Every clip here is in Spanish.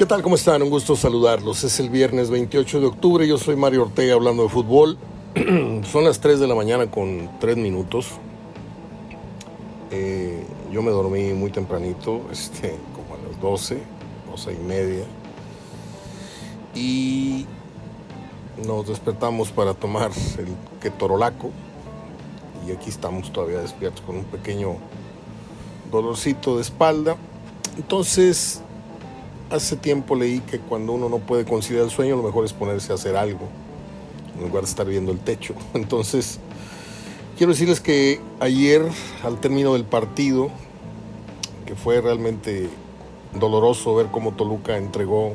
¿Qué tal? ¿Cómo están? Un gusto saludarlos. Es el viernes 28 de octubre. Yo soy Mario Ortega hablando de fútbol. Son las 3 de la mañana con 3 minutos. Eh, yo me dormí muy tempranito, este, como a las 12, 12 y media. Y nos despertamos para tomar el ketorolaco. Y aquí estamos todavía despiertos con un pequeño dolorcito de espalda. Entonces hace tiempo leí que cuando uno no puede conciliar el sueño, lo mejor es ponerse a hacer algo, en lugar de estar viendo el techo. Entonces, quiero decirles que ayer, al término del partido, que fue realmente doloroso ver cómo Toluca entregó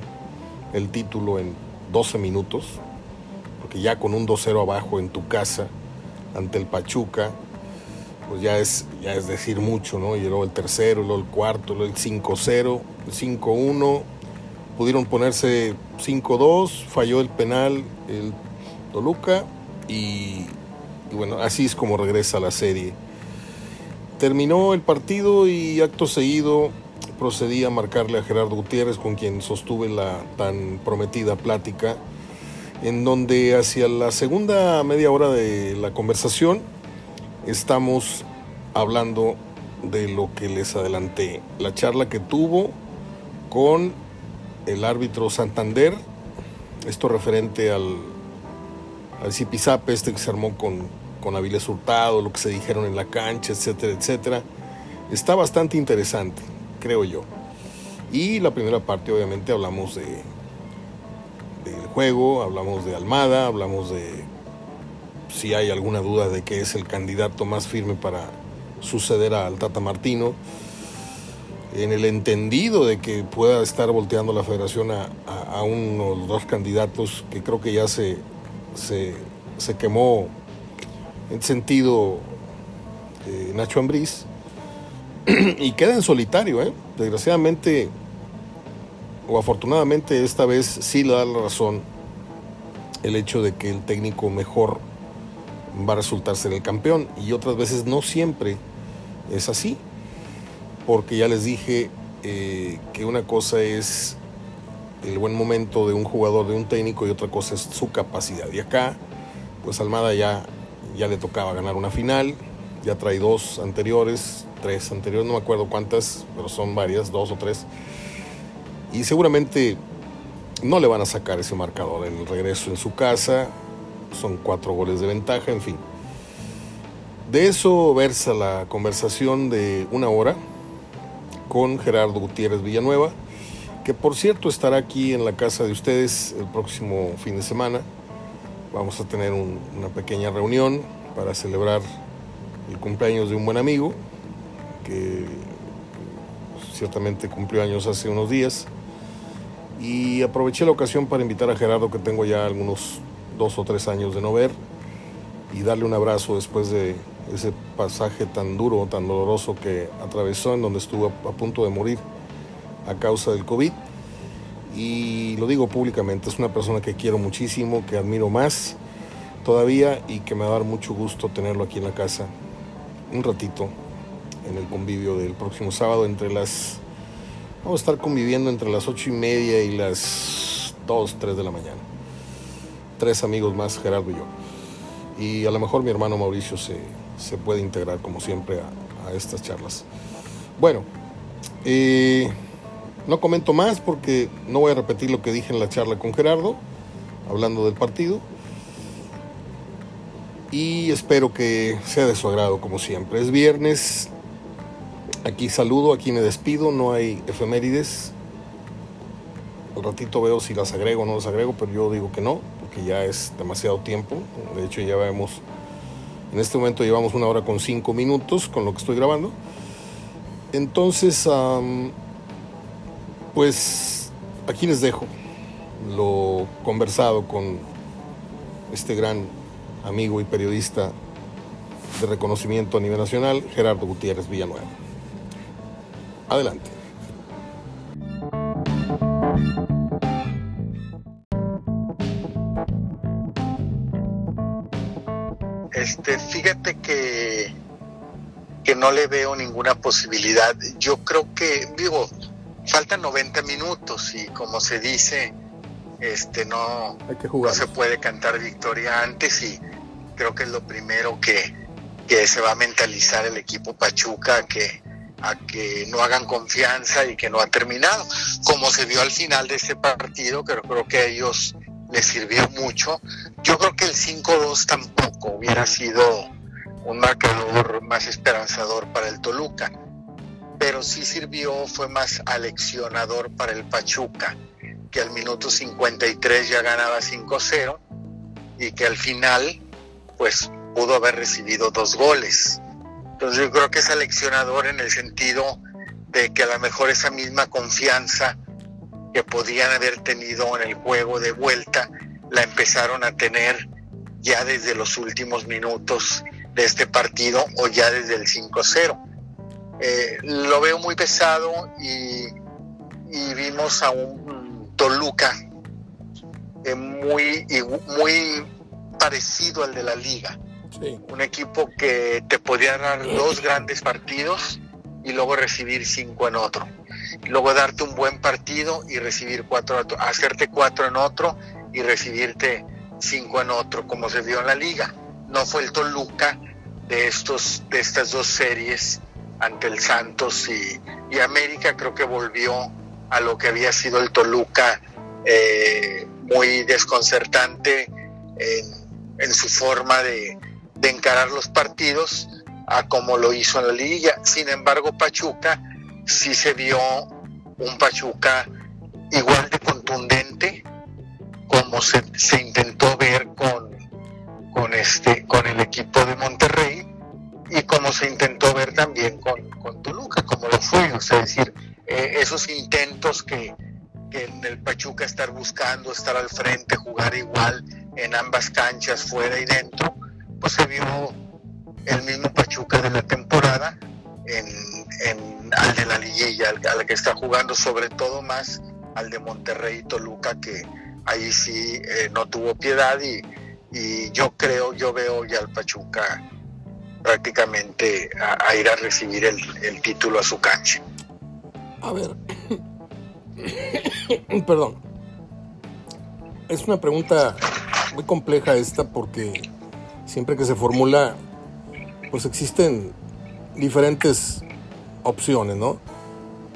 el título en 12 minutos, porque ya con un 2-0 abajo en tu casa, ante el Pachuca, pues ya es, ya es decir mucho, ¿no? Y el tercero, luego el cuarto, luego el 5-0, el 5-1, pudieron ponerse 5-2, falló el penal el Toluca y, y, bueno, así es como regresa la serie. Terminó el partido y acto seguido procedí a marcarle a Gerardo Gutiérrez, con quien sostuve la tan prometida plática, en donde hacia la segunda media hora de la conversación, estamos hablando de lo que les adelanté, la charla que tuvo con el árbitro Santander, esto referente al, al zipizape este que se armó con, con Avilés Hurtado, lo que se dijeron en la cancha, etcétera, etcétera. Está bastante interesante, creo yo. Y la primera parte, obviamente, hablamos de del juego, hablamos de Almada, hablamos de si hay alguna duda de que es el candidato más firme para suceder al Tata Martino, en el entendido de que pueda estar volteando la federación a, a, a unos dos candidatos que creo que ya se, se, se quemó en sentido eh, Nacho Ambriz y queda en solitario, ¿eh? desgraciadamente o afortunadamente esta vez sí le da la razón el hecho de que el técnico mejor va a resultar ser el campeón. Y otras veces no siempre es así porque ya les dije eh, que una cosa es el buen momento de un jugador, de un técnico y otra cosa es su capacidad. Y acá pues Almada ya, ya le tocaba ganar una final ya trae dos anteriores tres anteriores, no me acuerdo cuántas pero son varias, dos o tres. Y seguramente no le van a sacar ese marcador en el regreso en su casa son cuatro goles de ventaja, en fin. De eso versa la conversación de una hora con Gerardo Gutiérrez Villanueva, que por cierto estará aquí en la casa de ustedes el próximo fin de semana. Vamos a tener un, una pequeña reunión para celebrar el cumpleaños de un buen amigo, que ciertamente cumplió años hace unos días. Y aproveché la ocasión para invitar a Gerardo, que tengo ya algunos dos o tres años de no ver y darle un abrazo después de ese pasaje tan duro, tan doloroso que atravesó, en donde estuvo a, punto de morir a causa del COVID. Y lo digo públicamente, es una persona que quiero muchísimo, que admiro más todavía y que me va a dar mucho gusto tenerlo aquí en la casa un ratito en el convivio del próximo sábado entre las... Vamos a estar conviviendo entre las ocho y media y las dos, tres de la mañana tres amigos más, Gerardo y yo. Y a lo mejor mi hermano Mauricio se, se puede integrar, como siempre, a, estas charlas. Bueno, no comento más porque no voy a repetir lo que dije en la charla con Gerardo, hablando del partido. Y espero que sea de su agrado, como siempre. Es viernes, aquí saludo, aquí me despido, no hay efemérides. Al ratito veo si las agrego o no las agrego, pero yo digo que no que ya es demasiado tiempo. De hecho, ya vemos, en este momento llevamos una hora con cinco minutos con lo que estoy grabando. Entonces, pues aquí les dejo lo conversado con este gran amigo y periodista de reconocimiento a nivel nacional, Gerardo Gutiérrez Villanueva. Adelante. Este, fíjate que, que no le veo ninguna posibilidad. Yo creo que, digo, faltan 90 minutos y como se dice, este no, no se puede cantar victoria antes y creo que es lo primero que, que se va a mentalizar el equipo Pachuca que a que no hagan confianza y que no ha terminado. Como se vio al final de este partido, pero creo que a ellos les sirvió mucho. Yo creo que el 5-2 tampoco hubiera sido un marcador más esperanzador para el Toluca, pero sí sirvió, fue más aleccionador para el Pachuca, que al minuto 53 ya ganaba 5-0 y que al final pues pudo haber recibido dos goles. Entonces yo creo que es aleccionador en el sentido de que a lo mejor esa misma confianza que podían haber tenido en el juego de vuelta la empezaron a tener ya desde los últimos minutos de este partido o ya desde el 5-0. Eh, lo veo muy pesado y, vimos a un Toluca eh, muy, muy parecido al de la liga. Un equipo que te podía dar dos grandes partidos y luego recibir cinco en otro. Luego darte un buen partido y recibir cuatro, hacerte cuatro en otro y recibirte cinco en otro, como se vio en la liga. No fue el Toluca de, estos, de estas dos series ante el Santos y, América, creo que volvió a lo que había sido el Toluca eh, muy desconcertante en, su forma de, de encarar los partidos a como lo hizo en la liguilla. Sin embargo, Pachuca sí se vio un Pachuca igual de contundente como se, intentó ver con, con, este, con el equipo de Monterrey y como se intentó ver también con, con Toluca, como lo fue. O sea, es decir, eh, esos intentos que, que en el Pachuca estar buscando, estar al frente, jugar igual en ambas canchas, fuera y dentro, pues se vio el mismo Pachuca de la temporada en, al de la liguilla, al, que está jugando sobre todo más al de Monterrey y Toluca, que ahí sí eh, no tuvo piedad y, yo creo, yo veo ya al Pachuca prácticamente a, ir a recibir el, el, título a su cancha. A ver, perdón, es una pregunta muy compleja esta porque siempre que se formula, pues existen diferentes opciones, ¿no?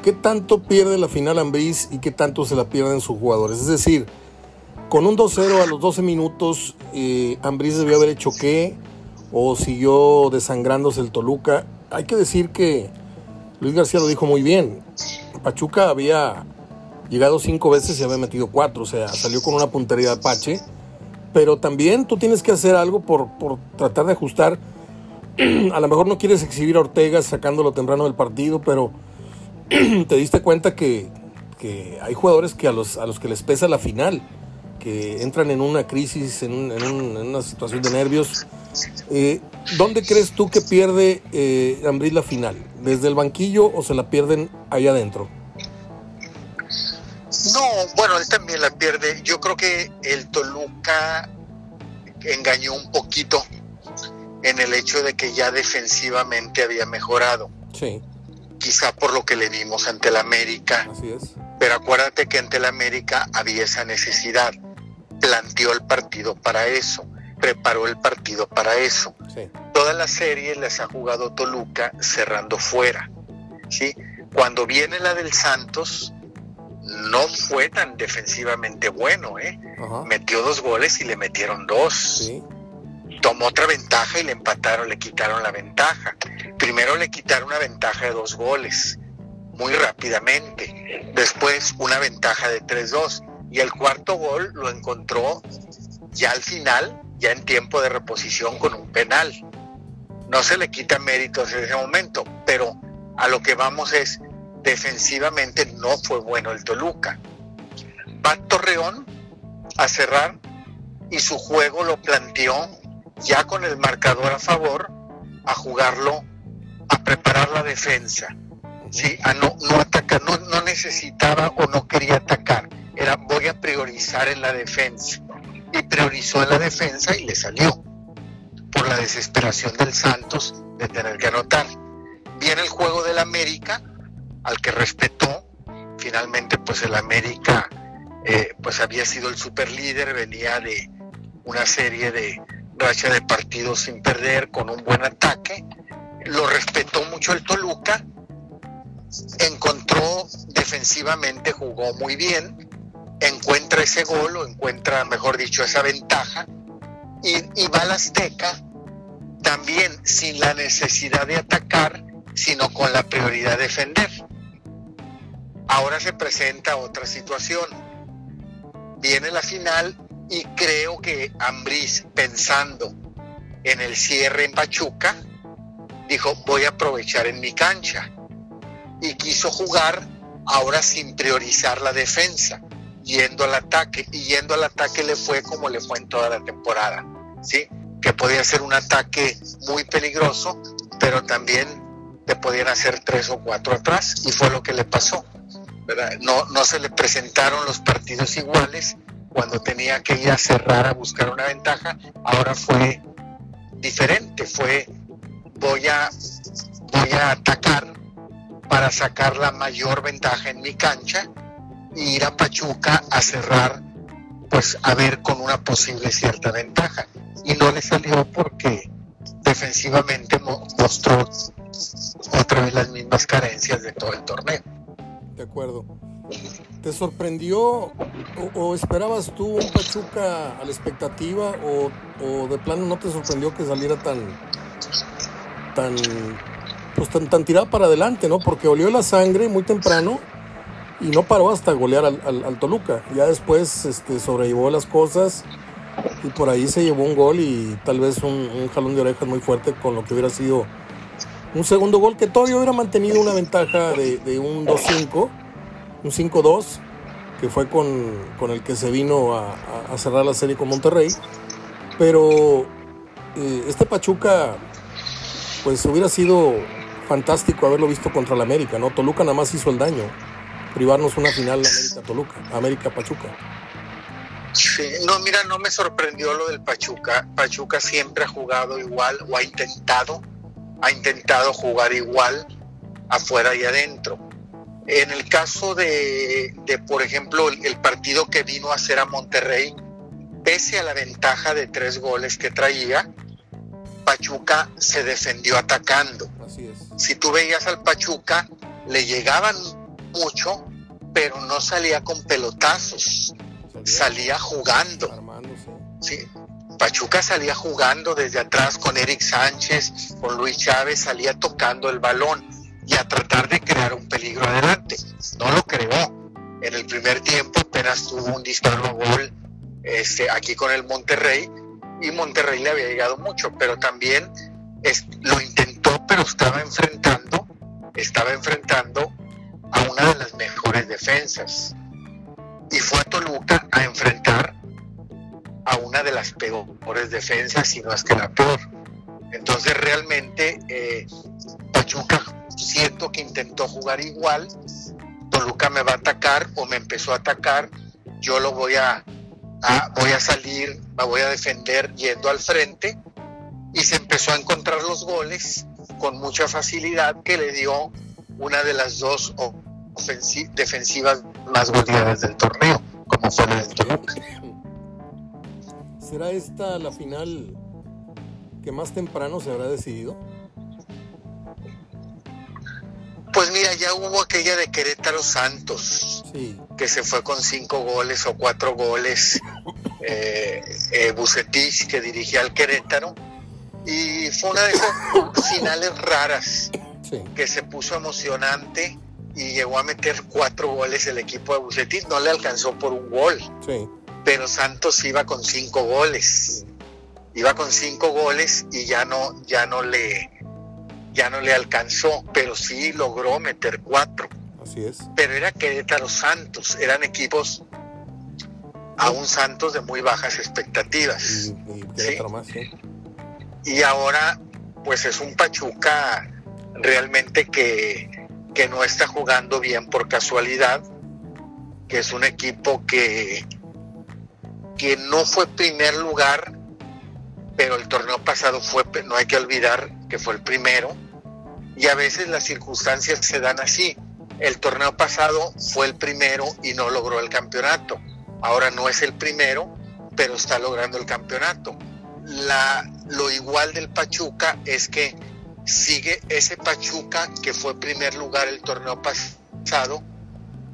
¿Qué tanto pierde la final Ambriz y qué tanto se la pierden sus jugadores? Es decir, con un 2-0 a los 12 minutos, eh, Ambriz debió haber hecho qué, o siguió desangrándose el Toluca. Hay que decir que Luis García lo dijo muy bien. Pachuca había llegado cinco veces y había metido cuatro, o sea, salió con una puntería de Apache pero también tú tienes que hacer algo por, tratar de ajustar. a lo mejor no quieres exhibir a Ortega sacándolo temprano del partido, pero te diste cuenta que, hay jugadores que a los, a los que les pesa la final, que entran en una crisis, en, una situación de nervios. Eh, ¿Dónde crees tú que pierde eh, la final? ¿Desde el banquillo o se la pierden allá adentro? No, bueno, él también la pierde. Yo creo que el Toluca engañó un poquito en el hecho de que ya defensivamente había mejorado. Sí. Quizá por lo que le vimos ante el América. Así es. Pero acuérdate que ante el América había esa necesidad. Planteó el partido para eso. Preparó el partido para eso. Sí. Todas las series las ha jugado Toluca cerrando fuera. ¿sí? Cuando viene la del Santos, no fue tan defensivamente bueno, ¿eh? Metió dos goles y le metieron dos. Tomó otra ventaja y le empataron, le quitaron la ventaja. Primero le quitaron una ventaja de dos goles, muy rápidamente. Después una ventaja de 3-2. Y el cuarto gol lo encontró ya al final, ya en tiempo de reposición con un penal. No se le quita méritos en ese momento, pero a lo que vamos es, defensivamente no fue bueno el Toluca. Va Torreón a cerrar y su juego lo planteó ya con el marcador a favor a jugarlo, a preparar la defensa, ¿sí? a no, no atacar, no, no necesitaba o no quería atacar, era voy a priorizar en la defensa y priorizó en la defensa y le salió por la desesperación del Santos de tener que anotar. Viene el juego del América al que respetó, finalmente pues el América eh, pues había sido el super líder, venía de una serie de racha de partidos sin perder, con un buen ataque, lo respetó mucho el Toluca, encontró defensivamente, jugó muy bien, encuentra ese gol o encuentra, mejor dicho, esa ventaja y, y va al Azteca también sin la necesidad de atacar, sino con la prioridad de defender. Ahora se presenta otra situación. Viene la final y creo que Ambriz, pensando en el cierre en Pachuca, dijo, voy a aprovechar en mi cancha. Y quiso jugar ahora sin priorizar la defensa, yendo al ataque. Y yendo al ataque le fue como le fue en toda la temporada. ¿sí? Que podía ser un ataque muy peligroso, pero también te podían hacer tres o cuatro atrás. Y fue lo que le pasó. No, no se le presentaron los partidos iguales cuando tenía que ir a cerrar a buscar una ventaja. Ahora fue diferente, fue voy a, voy a atacar para sacar la mayor ventaja en mi cancha e ir a Pachuca a cerrar, pues a ver con una posible cierta ventaja. Y no le salió porque defensivamente mostró otra vez las mismas carencias de todo el torneo. De acuerdo. ¿Te sorprendió o, esperabas tú un Pachuca a la expectativa o, o de plano no te sorprendió que saliera tan, tan, pues tan, tan tirada para adelante, ¿no? Porque olió la sangre muy temprano y no paró hasta golear al, al, Toluca. Ya después este, sobrellevó las cosas y por ahí se llevó un gol y tal vez un, jalón de orejas muy fuerte con lo que hubiera sido un segundo gol que todavía hubiera mantenido una ventaja de, un 2-5, un 5-2, que fue con, con, el que se vino a, cerrar la serie con Monterrey. Pero eh, este Pachuca pues hubiera sido fantástico haberlo visto contra el América, ¿no? Toluca nada más hizo el daño, privarnos una final América-Toluca, América-Pachuca. Sí, no, mira, no me sorprendió lo del Pachuca. Pachuca siempre ha jugado igual o ha intentado, ha intentado jugar igual afuera y adentro. En el caso de, de por ejemplo, el, el partido que vino a hacer a Monterrey, pese a la ventaja de tres goles que traía, Pachuca se defendió atacando. Si tú veías al Pachuca, le llegaban mucho, pero no salía con pelotazos, salía, jugando. Sí. Pachuca salía jugando desde atrás con Eric Sánchez, con Luis Chávez, salía tocando el balón y a tratar de crear un peligro adelante. No lo creó. En el primer tiempo apenas tuvo un disparo a gol este, aquí con el Monterrey y Monterrey le había llegado mucho, pero también lo intentó, pero estaba enfrentando, estaba enfrentando a una de las mejores defensas. Y fue a Toluca a enfrentar a una de las peores defensas, si no es que la peor. Entonces realmente eh, Pachuca siento que intentó jugar igual, Toluca me va a atacar o me empezó a atacar, yo lo voy a, voy a salir, me voy a defender yendo al frente y se empezó a encontrar los goles con mucha facilidad que le dio una de las dos defensivas más goleadas del torneo, como fue la Toluca. ¿Será esta la final que más temprano se habrá decidido? Pues mira, ya hubo aquella de Querétaro Santos, que se fue con cinco goles o cuatro goles, eh, eh Bucetich, que dirigía al Querétaro, y fue una de esas finales raras, que se puso emocionante y llegó a meter cuatro goles el equipo de Bucetich, no le alcanzó por un gol, pero Santos iba con cinco goles, iba con cinco goles y ya no, ya no le ya no le alcanzó, pero sí logró meter cuatro. Así es. Pero era Querétaro Santos, eran equipos aún Santos de muy bajas expectativas. Y, ahora, pues es un Pachuca realmente que, que no está jugando bien por casualidad, que es un equipo que, que no fue primer lugar, pero el torneo pasado fue, no hay que olvidar que fue el primero y a veces las circunstancias se dan así. el torneo pasado fue el primero y no logró el campeonato. Ahora no es el primero, pero está logrando el campeonato. Lo igual del Pachuca es que sigue ese Pachuca que fue primer lugar el torneo pasado,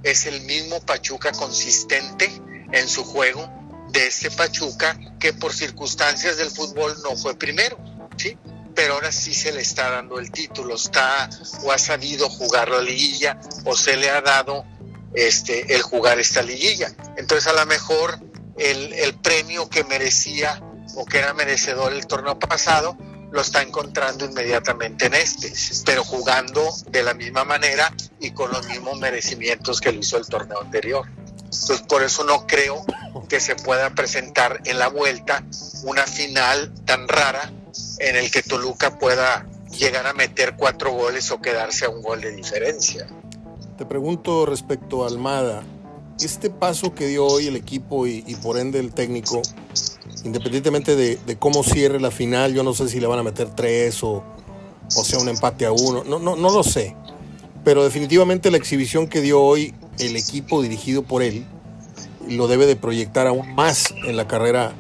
es el mismo Pachuca consistente en su juego de este Pachuca que por circunstancias del fútbol no fue primero, ¿sí? Pero ahora sí se le está dando el título, está o ha sabido jugar la liguilla o se le ha dado este el jugar esta liguilla. Entonces a lo mejor el, el premio que merecía o que era merecedor el torneo pasado lo está encontrando inmediatamente en este, pero jugando de la misma manera y con los mismos merecimientos que lo hizo el torneo anterior. Entonces por eso no creo que se pueda presentar en la vuelta una final tan rara en el que Toluca pueda llegar a meter cuatro goles o quedarse a un gol de diferencia. Te pregunto respecto a Almada, este paso que dio hoy el equipo y, por ende el técnico, independientemente de, cómo cierre la final, yo no sé si le van a meter tres o, o sea un empate a uno, no, no, no lo sé. Pero definitivamente la exhibición que dio hoy el equipo dirigido por él lo debe de proyectar aún más en la carrera.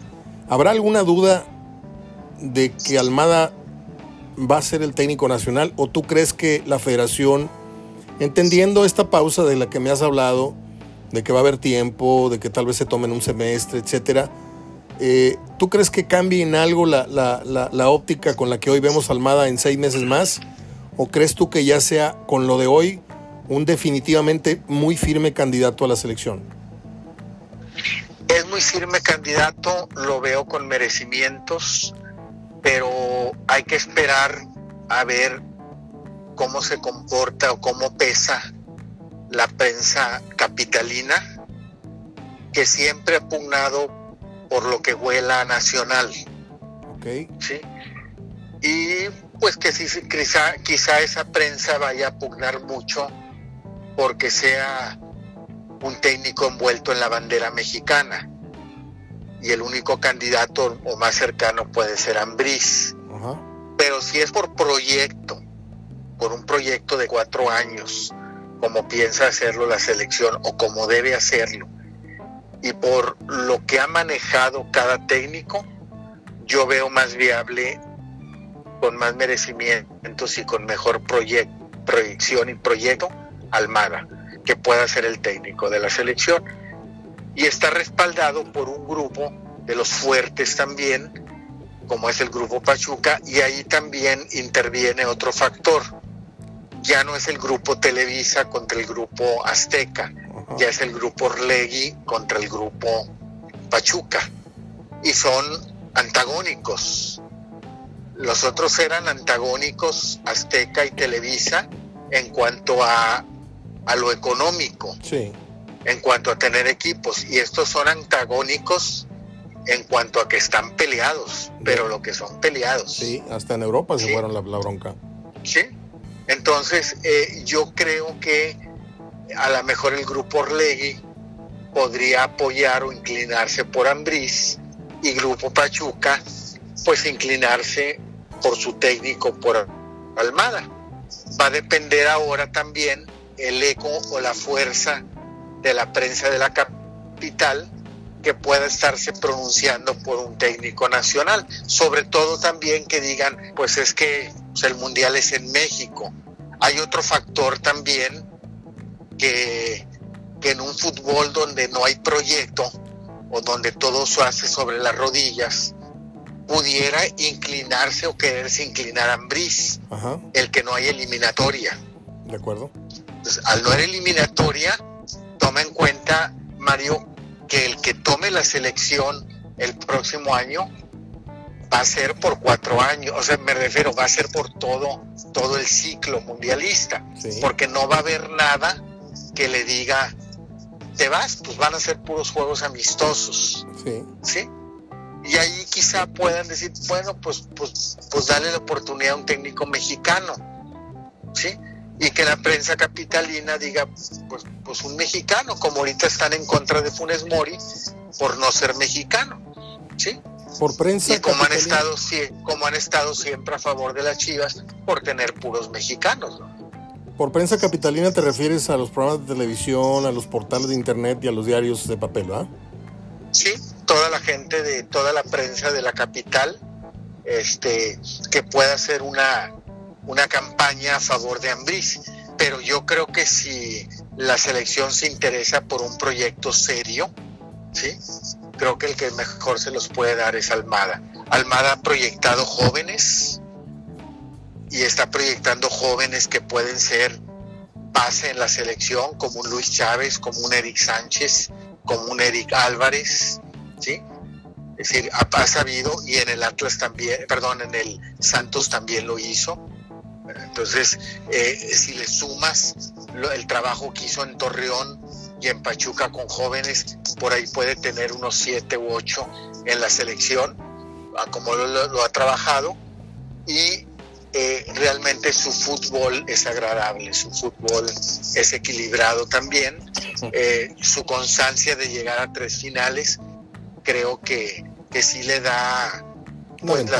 ¿Habrá alguna duda de que Almada va a ser el técnico nacional o tú crees que la federación, entendiendo esta pausa de la que me has hablado, de que va a haber tiempo, de que tal vez se tomen un semestre, etcétera, eh, ¿tú crees que cambie en algo la, la óptica con la que hoy vemos Almada en seis meses más? ¿O crees tú que ya sea con lo de hoy un definitivamente muy firme candidato a la selección? Es muy firme candidato, lo veo con merecimientos, pero hay que esperar a ver cómo se comporta o cómo pesa la prensa capitalina, que siempre ha pugnado por lo que huela nacional. Okay. ¿sí? Y pues que si, quizá, quizá esa prensa vaya a pugnar mucho porque sea un técnico envuelto en la bandera mexicana. Y el único candidato o más cercano puede ser Ambriz. Pero si es por proyecto, por un proyecto de cuatro años, como piensa hacerlo la selección o como debe hacerlo, y por lo que ha manejado cada técnico, yo veo más viable, con más merecimientos y con mejor proyección y proyecto, Almada, que pueda ser el técnico de la selección. Y está respaldado por un grupo de los fuertes también, como es el grupo Pachuca, y ahí también interviene otro factor. Ya no es el grupo Televisa contra el grupo Azteca, ya es el grupo Orlegui contra el grupo Pachuca. Y son antagónicos. Los otros eran antagónicos, Azteca y Televisa, en cuanto a a lo económico sí. en cuanto a tener equipos y estos son antagónicos en cuanto a que están peleados, pero lo que son peleados. Sí, hasta en Europa se fueron la, bronca. Sí, entonces eh, yo creo que a lo mejor el grupo Orlegui podría apoyar o inclinarse por Ambriz y grupo Pachuca pues inclinarse por su técnico por Almada. Va a depender ahora también el eco o la fuerza de la prensa de la capital que pueda estarse pronunciando por un técnico nacional. Sobre todo también que digan, pues es que pues, el mundial es en México. Hay otro factor también que, que en un fútbol donde no hay proyecto o donde todo se hace sobre las rodillas, pudiera inclinarse o quererse inclinar a Ambris, el que no hay eliminatoria. De acuerdo al no haber eliminatoria, toma en cuenta, Mario, que el que tome la selección el próximo año va a ser por cuatro años, o sea, me refiero, va a ser por todo, todo el ciclo mundialista, porque no va a haber nada que le diga, te vas, pues van a ser puros juegos amistosos. Sí. Y ahí quizá puedan decir, bueno, pues, pues, pues dale la oportunidad a un técnico mexicano. ¿Sí? y que la prensa capitalina diga, pues, pues un mexicano, como ahorita están en contra de Funes Mori por no ser mexicano, ¿sí? Por prensa. Y como han estado, como han estado siempre a favor de las Chivas por tener puros mexicanos, Por prensa capitalina te refieres a los programas de televisión, a los portales de internet y a los diarios de papel, ¿verdad? Sí, toda la gente de toda la prensa de la capital este, que pueda hacer una, una campaña a favor de Ambris. Pero yo creo que si la selección se interesa por un proyecto serio, ¿sí? creo que el que mejor se los puede dar es Almada. Almada ha proyectado jóvenes y está proyectando jóvenes que pueden ser base en la selección, como un Luis Chávez, como un Eric Sánchez, como un Eric Álvarez, ¿sí? Es decir, ha, sabido y en el Atlas también, perdón, en el Santos también lo hizo. Entonces, eh, si le sumas el trabajo que hizo en Torreón y en Pachuca con jóvenes, por ahí puede tener unos siete u ocho en la selección, como lo, ha trabajado. Y eh, realmente su fútbol es agradable, su fútbol es equilibrado también. Eh, su constancia de llegar a tres finales creo que, que sí le da pues, la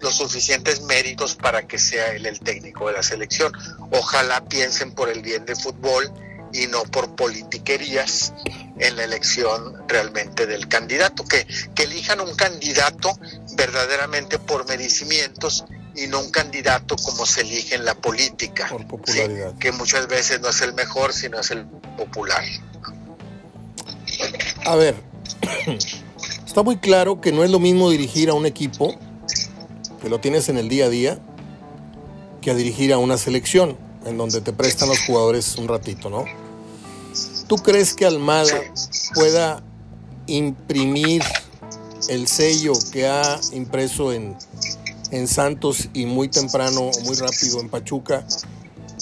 los suficientes méritos para que sea él el técnico de la selección. Ojalá piensen por el bien de fútbol y no por politiquerías en la elección realmente del candidato, que, que elijan un candidato verdaderamente por merecimientos y no un candidato como se elige en la política, por popularidad. que muchas veces no es el mejor, sino es el popular. A ver, Está muy claro que no es lo mismo dirigir a un equipo, que lo tienes en el día a día, que a dirigir a una selección, en donde te prestan los jugadores un ratito, ¿no? ¿Tú crees que Almada pueda imprimir el sello que ha impreso en, en Santos y muy temprano, muy rápido en Pachuca?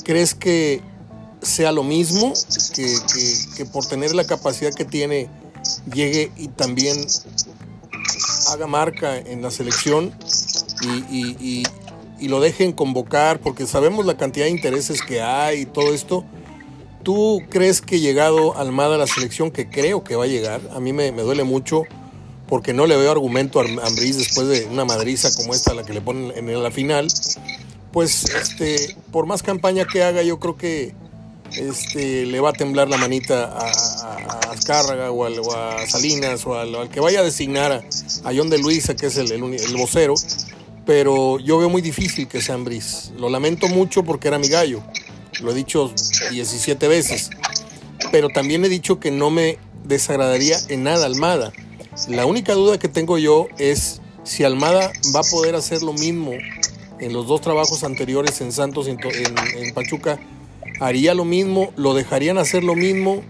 ¿Crees que sea lo mismo que, que por tener la capacidad que tiene llegue y también haga marca en la selección y, lo dejen convocar, porque sabemos la cantidad de intereses que hay y todo esto. ¿Tú crees que llegado Almada a la selección, que creo que va a llegar, a mí me, duele mucho porque no le veo argumento a Ambriz después de una madriza como esta, la que le ponen en la final, pues este, por más campaña que haga, yo creo que este, le va a temblar la manita a, a, Azcárraga o, a Salinas o al, que vaya a designar a, John de Luisa, que es el, el, vocero, pero yo veo muy difícil que sea Ambris. Lo lamento mucho porque era mi gallo, lo he dicho 17 veces, pero también he dicho que no me desagradaría en nada Almada. La única duda que tengo yo es si Almada va a poder hacer lo mismo en los dos trabajos anteriores en Santos y en Pachuca haría lo mismo, lo dejarían hacer lo mismo,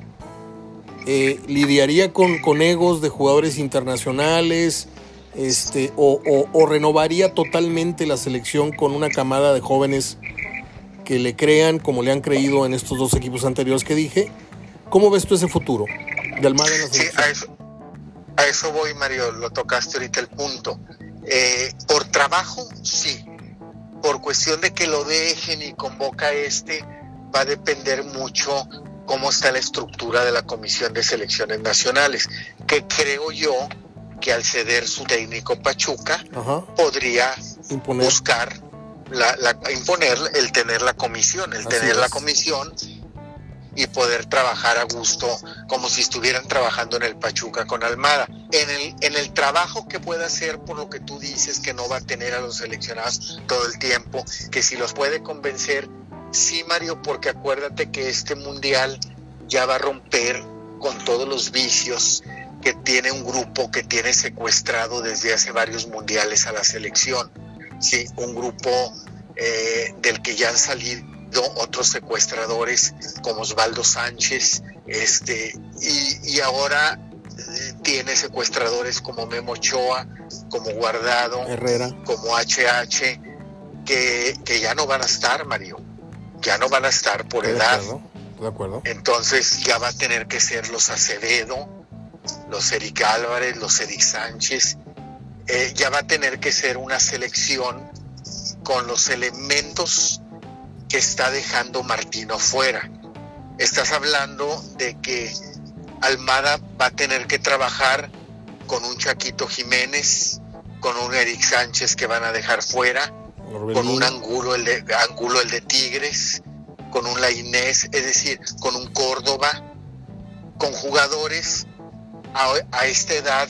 eh, lidiaría con, con, egos de jugadores internacionales, este, o, renovaría totalmente la selección con una camada de jóvenes que le crean como le han creído en estos dos equipos anteriores que dije. ¿Cómo ves tú ese futuro de Almada en la selección? Sí, a eso, a eso voy, Mario, lo tocaste ahorita el punto. Eh, por trabajo, sí. Por cuestión de que lo dejen y convoca este, va a depender mucho cómo está la estructura de la Comisión de Selecciones Nacionales, que creo yo que al ceder su técnico Pachuca podría buscar la, imponer el tener la comisión, el tener la comisión y poder trabajar a gusto como si estuvieran trabajando en el Pachuca con Almada. En el, en el trabajo que pueda hacer, por lo que tú dices, que no va a tener a los seleccionados todo el tiempo, que si los puede convencer Sí, Mario, porque acuérdate que este mundial ya va a romper con todos los vicios que tiene un grupo que tiene secuestrado desde hace varios mundiales a la selección. Sí, un grupo eh, del que ya han salido otros secuestradores como Osvaldo Sánchez, este, y, ahora eh, tiene secuestradores como Memo Ochoa, como Guardado, Herrera, como HH, que, que ya no van a estar, Mario ya no van a estar por edad. De acuerdo, Entonces ya va a tener que ser los Acevedo, los Eric Álvarez, los Eric Sánchez. Eh, ya va a tener que ser una selección con los elementos que está dejando Martino fuera. Estás hablando de que Almada va a tener que trabajar con un Chaquito Jiménez, con un Eric Sánchez que van a dejar fuera, con un Angulo el, de, Angulo, el de Tigres, con un Lainés, es decir, con un Córdoba, con jugadores a, esta edad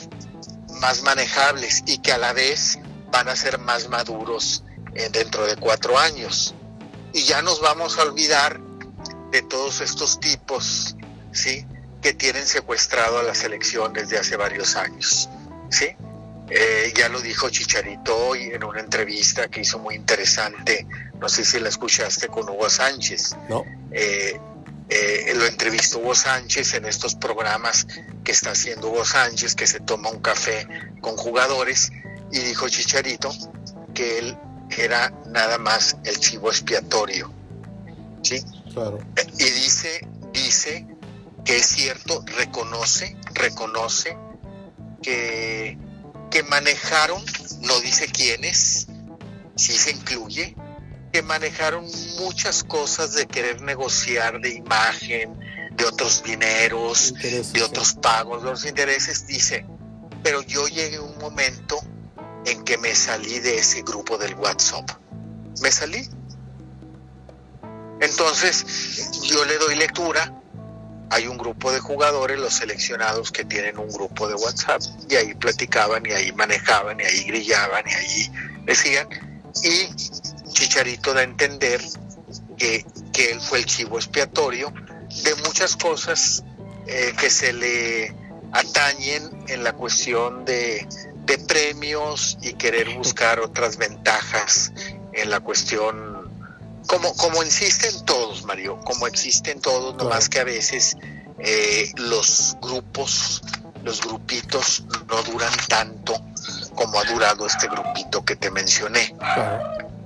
más manejables y que a la vez van a ser más maduros eh, dentro de cuatro años. Y ya nos vamos a olvidar de todos estos tipos, ¿sí? Que tienen secuestrado a la selección desde hace varios años, ¿sí? Eh, ya lo dijo Chicharito hoy en una entrevista que hizo muy interesante, no sé si la escuchaste con Hugo Sánchez. No. Eh, eh, lo entrevistó Hugo Sánchez en estos programas que está haciendo Hugo Sánchez, que se toma un café con jugadores, y dijo Chicharito que él era nada más el chivo expiatorio. ¿Sí? Claro. Y dice, dice que es cierto, reconoce, reconoce que que manejaron, no dice quiénes, sí se incluye, que manejaron muchas cosas de querer negociar de imagen, de otros dineros, de otros pagos, de los intereses, dice, pero yo llegué a un momento en que me salí de ese grupo del WhatsApp. Me salí. Entonces, yo le doy lectura hay un grupo de jugadores, los seleccionados que tienen un grupo de WhatsApp y ahí platicaban y ahí manejaban y ahí grillaban y ahí decían y Chicharito da a entender que, él fue el chivo expiatorio de muchas cosas eh, que se le atañen en la cuestión de, de premios y querer buscar otras ventajas en la cuestión como, como insisten todos, Mario, como existen todos, nomás que a veces eh, los grupos, los grupitos no duran tanto como ha durado este grupito que te mencioné.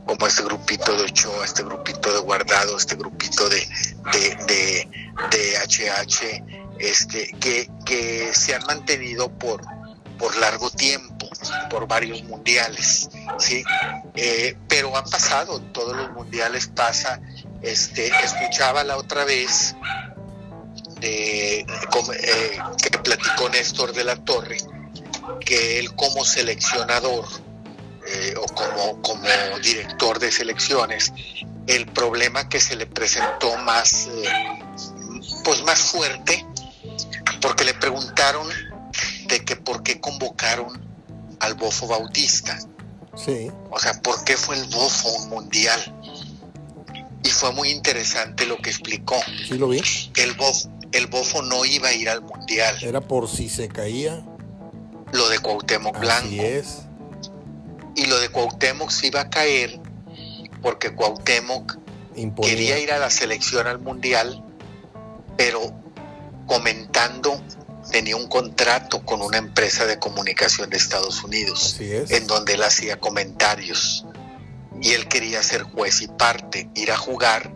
Como este grupito de Ochoa, este grupito de Guardado, este grupito de, de, de, HH, este, que, que se han mantenido por, por largo tiempo, por varios mundiales, ¿sí? Eh, pero han pasado, todos los mundiales pasa, este, escuchaba la otra vez de, eh, que platicó Néstor de la Torre, que él como seleccionador eh, o como, como director de selecciones, el problema que se le presentó más, pues más fuerte, porque le preguntaron de que por qué convocaron al Bofo Bautista. Sí. O sea, ¿por qué fue el Bofo un mundial? Y fue muy interesante lo que explicó. Sí, lo vi. El Bofo, el Bofo no iba a ir al mundial. Era por si se caía. Lo de Cuauhtémoc Blanco. es. Y lo de Cuauhtémoc se iba a caer porque Cuauhtémoc quería ir a la selección al mundial, pero comentando tenía un contrato con una empresa de comunicación de Estados Unidos, en donde él hacía comentarios y él quería ser juez y parte, ir a jugar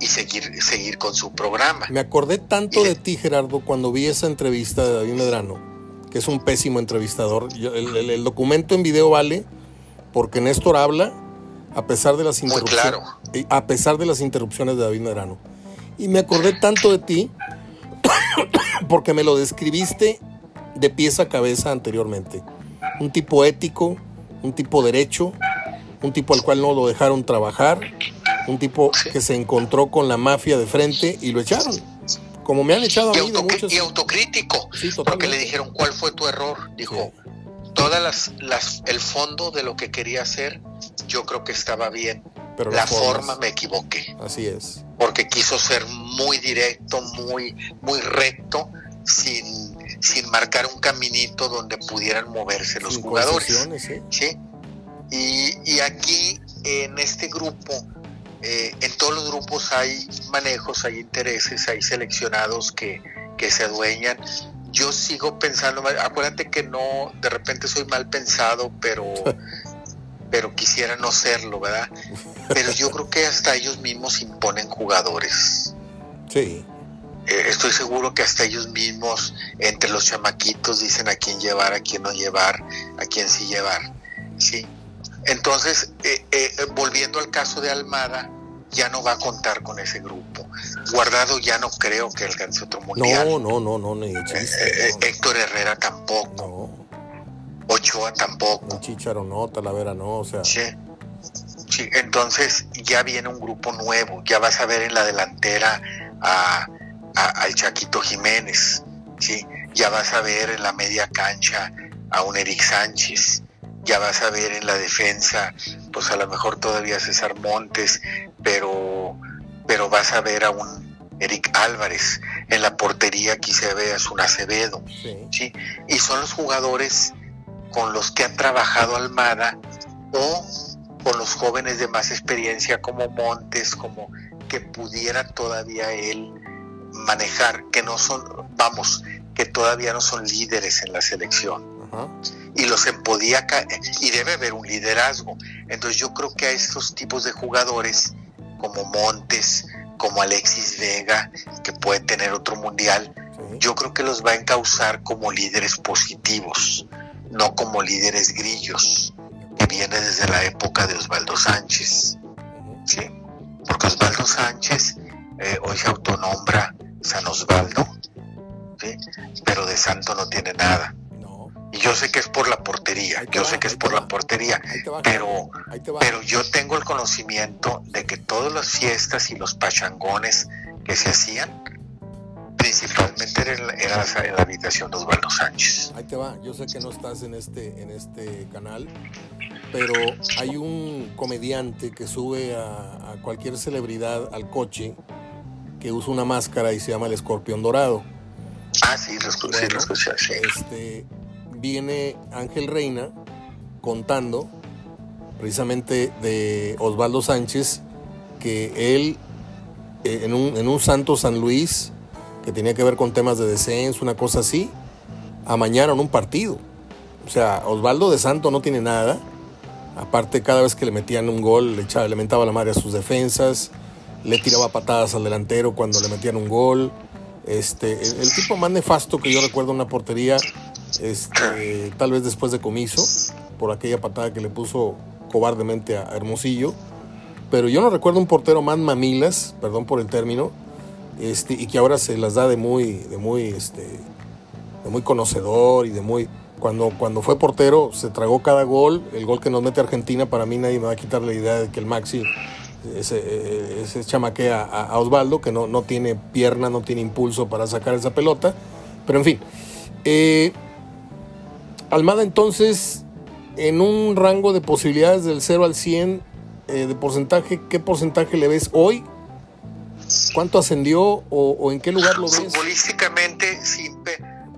y seguir, seguir con su programa. Me acordé tanto de ti, Gerardo, cuando vi esa entrevista de David Medrano, que es un pésimo entrevistador. el, documento en video vale porque Néstor habla a pesar de las interrupciones, a pesar de las interrupciones de David Medrano. Y me acordé tanto de ti porque me lo describiste de pies a cabeza anteriormente. Un tipo ético, un tipo derecho, un tipo al cual no lo dejaron trabajar, un tipo que se encontró con la mafia de frente y lo echaron. Como me han echado a mí de muchos... Y autocrítico, porque le dijeron, ¿cuál fue tu error? Dijo, todas las, las, el fondo de lo que quería hacer, yo creo que estaba bien. Pero la forma me equivoqué. Así es. Porque quiso ser muy directo, muy, muy recto, sin, sin marcar un caminito donde pudieran moverse los jugadores. ¿sí? Y, y, aquí, en este grupo, eh, en todos los grupos hay manejos, hay intereses, hay seleccionados que, que se adueñan. Yo sigo pensando, acuérdate que no, de repente soy mal pensado, pero pero quisiera no serlo, ¿verdad? Pero yo creo que hasta ellos mismos imponen jugadores. Sí. Eh, estoy seguro que hasta ellos mismos, entre los chamaquitos, dicen a quién llevar, a quién no llevar, a quién sí llevar. Sí. Entonces, eh, eh, volviendo al caso de Almada, ya no va a contar con ese grupo. Guardado ya no creo que alcance otro mundial. No, no, no, no, ni Héctor Herrera tampoco. No. Ochoa tampoco. Chicharo no, Talavera no, o sea. Sí. Sí, entonces ya viene un grupo nuevo, ya vas a ver en la delantera a, al Chaquito Jiménez, ¿sí? ya vas a ver en la media cancha a un Eric Sánchez, ya vas a ver en la defensa, pues a lo mejor todavía César Montes, pero, pero vas a ver a un Eric Álvarez, en la portería quise ve a un Acevedo, sí. y son los jugadores con los que ha trabajado Almada o con los jóvenes de más experiencia como Montes, como que pudiera todavía él manejar, que no son, vamos, que todavía no son líderes en la selección. Y los podía y debe haber un liderazgo. Entonces yo creo que a estos tipos de jugadores, como Montes, como Alexis Vega, que puede tener otro mundial, yo creo que los va a encauzar como líderes positivos, no como líderes grillos viene desde la época de Osvaldo Sánchez, ¿sí? Porque Osvaldo Sánchez eh, hoy se autonombra San Osvaldo, ¿sí? Pero de santo no tiene nada. Y yo sé que es por la portería, yo sé que es por la portería, pero, pero yo tengo el conocimiento de que todas las fiestas y los pachangones que se hacían, principalmente era, en la, habitación de Osvaldo Sánchez. Ahí te va, yo sé que no estás en este, en este canal, pero hay un comediante que sube a, cualquier celebridad al coche que usa una máscara y se llama el escorpión dorado. Ah, sí, lo escuché, lo escuché, sí. Este, viene Ángel Reina contando precisamente de Osvaldo Sánchez que él eh, en un, en un Santo San Luis que tenía que ver con temas de descenso, una cosa así, amañaron un partido. O sea, Osvaldo de Santo no tiene nada Aparte, cada vez que le metían un gol, le, echaba, le mentaba la madre a sus defensas, le tiraba patadas al delantero cuando le metían un gol. Este, el, tipo más nefasto que yo recuerdo una portería, este, tal vez después de comiso, por aquella patada que le puso cobardemente a Hermosillo. Pero yo no recuerdo un portero más mamilas, perdón por el término, este, y que ahora se las da de muy, de muy, este, de muy conocedor y de muy cuando, cuando fue portero se tragó cada gol. El gol que nos mete Argentina, para mí nadie me va a quitar la idea de que el Maxi ese, ese chamaquea a, Osvaldo, que no, no tiene pierna, no tiene impulso para sacar esa pelota. Pero en fin. Eh, Almada entonces, en un rango de posibilidades del 0 al 100 eh, de porcentaje, ¿qué porcentaje le ves hoy? ¿Cuánto ascendió o, o en qué lugar lo ves? Futbolísticamente,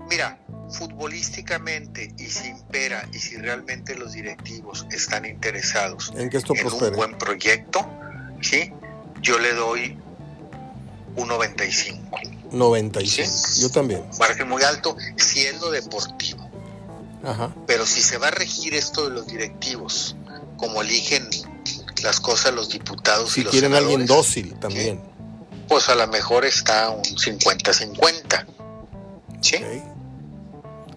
mira, futbolísticamente y si impera y si realmente los directivos están interesados en que esto un buen proyecto, ¿sí? yo le doy un 95. 95, yo también. Margen muy alto, siendo deportivo. Pero si se va a regir esto de los directivos, como eligen las cosas los diputados si y los quieren alguien dócil también. Pues a lo mejor está un 50-50. ¿Sí?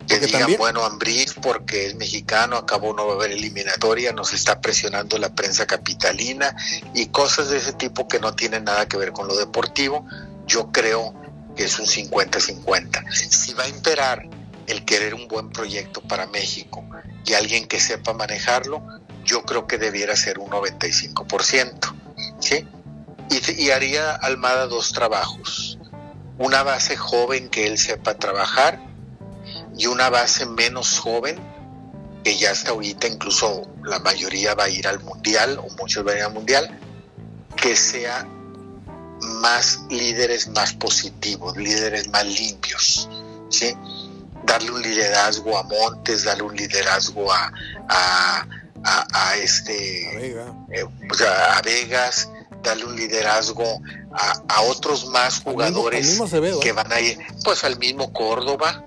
que digan, bueno, Ambriz porque es mexicano, acabó no va a haber eliminatoria, nos está presionando la prensa capitalina y cosas de ese tipo que no tienen nada que ver con lo deportivo, yo creo que es un 50-50. Si va a imperar el querer un buen proyecto para México y alguien que sepa manejarlo, yo creo que debiera ser un 95%. ¿sí? Y, y haría Almada dos trabajos. Una base joven que él sepa trabajar y una base menos joven, que ya hasta ahorita incluso la mayoría va a ir al mundial o muchos van a ir al mundial, que sea más líderes más positivos, líderes más limpios, ¿sí? Darle un liderazgo a Montes, darle un liderazgo a, a, este, eh, a, Vegas, darle un liderazgo a, otros más jugadores que van a ir, pues al mismo Córdoba,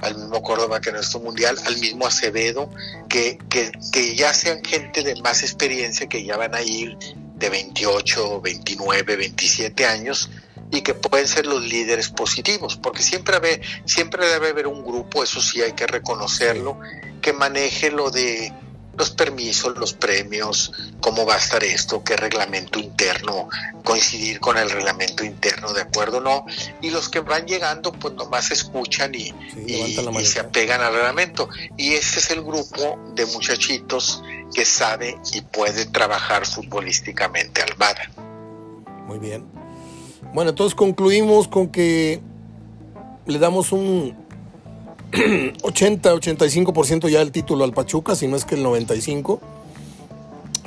al mismo Córdoba que nuestro mundial, al mismo Acevedo, que, que, que ya sean gente de más experiencia, que ya van a ir de 28, 29, 27 años y que pueden ser los líderes positivos, porque siempre, siempre debe haber un grupo, eso sí hay que reconocerlo, que maneje lo de los permisos, los premios, cómo va a estar esto, qué reglamento interno, coincidir con el reglamento interno, ¿de acuerdo no? Y los que van llegando, pues nomás escuchan y, y se apegan al reglamento. Y ese es el grupo de muchachitos que sabe y puede trabajar futbolísticamente Almada. Muy bien. Bueno, entonces concluimos con que le damos un 80-85% ya el título al Pachuca, si no es que el 95%.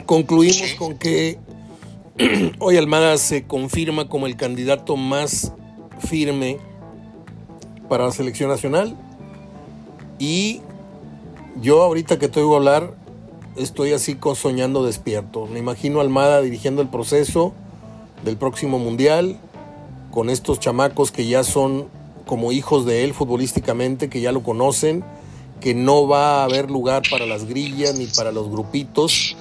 Concluimos con que hoy Almada se confirma como el candidato más firme para la selección nacional. Y yo ahorita que te oigo hablar, estoy así soñando despierto. Me imagino a Almada dirigiendo el proceso del próximo mundial con estos chamacos que ya son como hijos de él futbolísticamente, que ya lo conocen, que no va a haber lugar para las grillas ni para los grupitos.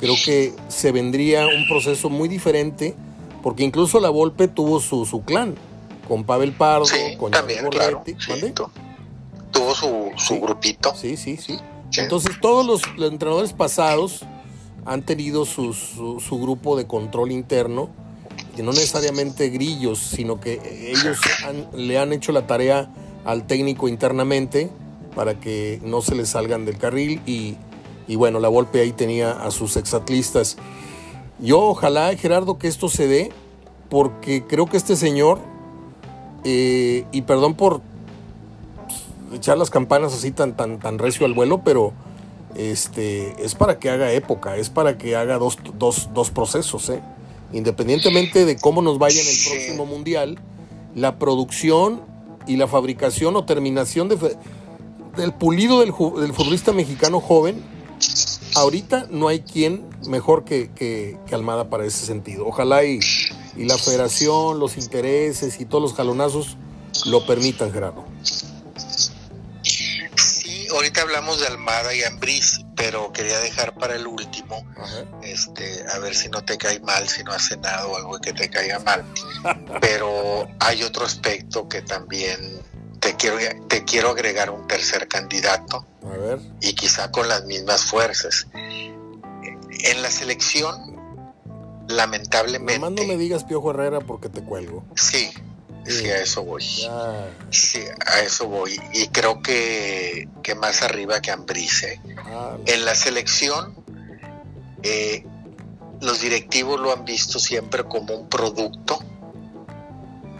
Creo que se vendría un proceso muy diferente, porque incluso la Volpe tuvo su, su clan, con Pavel Pardo, con también, claro, tuvo su, su grupito. Sí, sí, sí. Entonces todos los, entrenadores pasados han tenido su, su grupo de control interno que no necesariamente grillos, sino que ellos le han hecho la tarea al técnico internamente para que no se les salgan del carril y, bueno, la Volpe ahí tenía a sus exatlistas. Yo ojalá, Gerardo, que esto se dé, porque creo que este señor, eh, y perdón por echar las campanas así tan, tan, tan recio al vuelo, pero este, es para que haga época, es para que haga dos, dos, dos procesos, ¿eh? Independientemente de cómo nos vaya en el próximo mundial, la producción y la fabricación o terminación de, del pulido del, futbolista mexicano joven, ahorita no hay quien mejor que, que, Almada para ese sentido. Ojalá y, y, la federación, los intereses y todos los jalonazos lo permitan, Gerardo. Sí, ahorita hablamos de Almada y Ambriz, pero quería dejar para el último, este, a ver si no te cae mal, si no has cenado algo que te caiga mal. pero hay otro aspecto que también te quiero, te quiero agregar un tercer candidato. Y quizá con las mismas fuerzas. En la selección, lamentablemente. no me digas Piojo Herrera porque te cuelgo. Sí, Sí, a eso voy. Sí, a eso voy. Y creo que, que más arriba que Ambrice. Ah, en la selección, eh, los directivos lo han visto siempre como un producto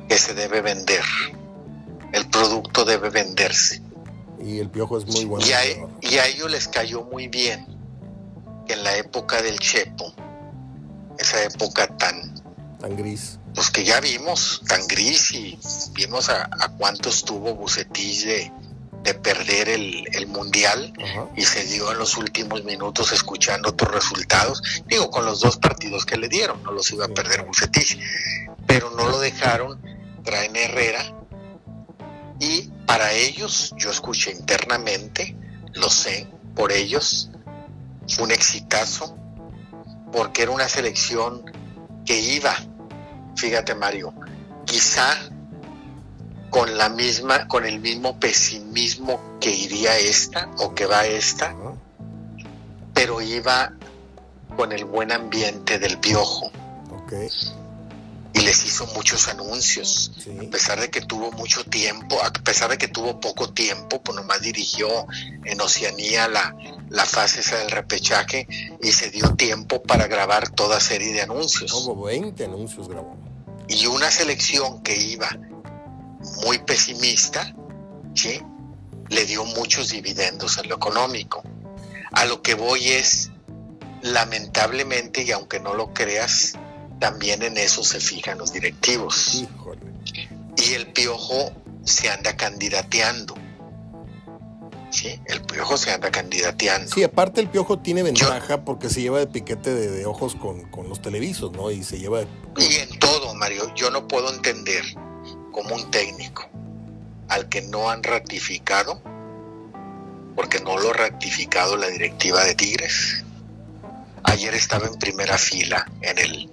que se debe vender. El producto debe venderse. Y el piojo es muy bueno. Y a, y a ellos les cayó muy bien que en la época del Chepo, esa época tan, tan gris pues que ya vimos tan gris y vimos a, cuánto estuvo Bucetich de, perder el, mundial y se dio en los últimos minutos escuchando otros resultados, digo con los dos partidos que le dieron, no los iba a perder Bucetich, pero no lo dejaron, traen Herrera y para ellos, yo escuché internamente, lo sé, por ellos, fue un exitazo, porque era una selección que iba fíjate Mario, quizá con la misma, con el mismo pesimismo que iría esta o que va esta, pero iba con el buen ambiente del piojo. Y les hizo muchos anuncios. A pesar de que tuvo mucho tiempo, a pesar de que tuvo poco tiempo, pues nomás dirigió en Oceanía la, la fase esa del repechaje y se dio tiempo para grabar toda serie de anuncios. Como 20 anuncios grabó y una selección que iba muy pesimista, ¿sí? le dio muchos dividendos en lo económico. A lo que voy es, lamentablemente, y aunque no lo creas, también en eso se fijan los directivos. Y el piojo se anda candidateando. ¿Sí? El piojo se anda candidateando. Sí, aparte el piojo tiene ventaja porque se lleva de piquete de, ojos con, los televisos, ¿no? Y se lleva... Y en todo, Mario, yo no puedo entender como un técnico al que no han ratificado, porque no lo ha ratificado la directiva de Tigres. Ayer estaba en primera fila en el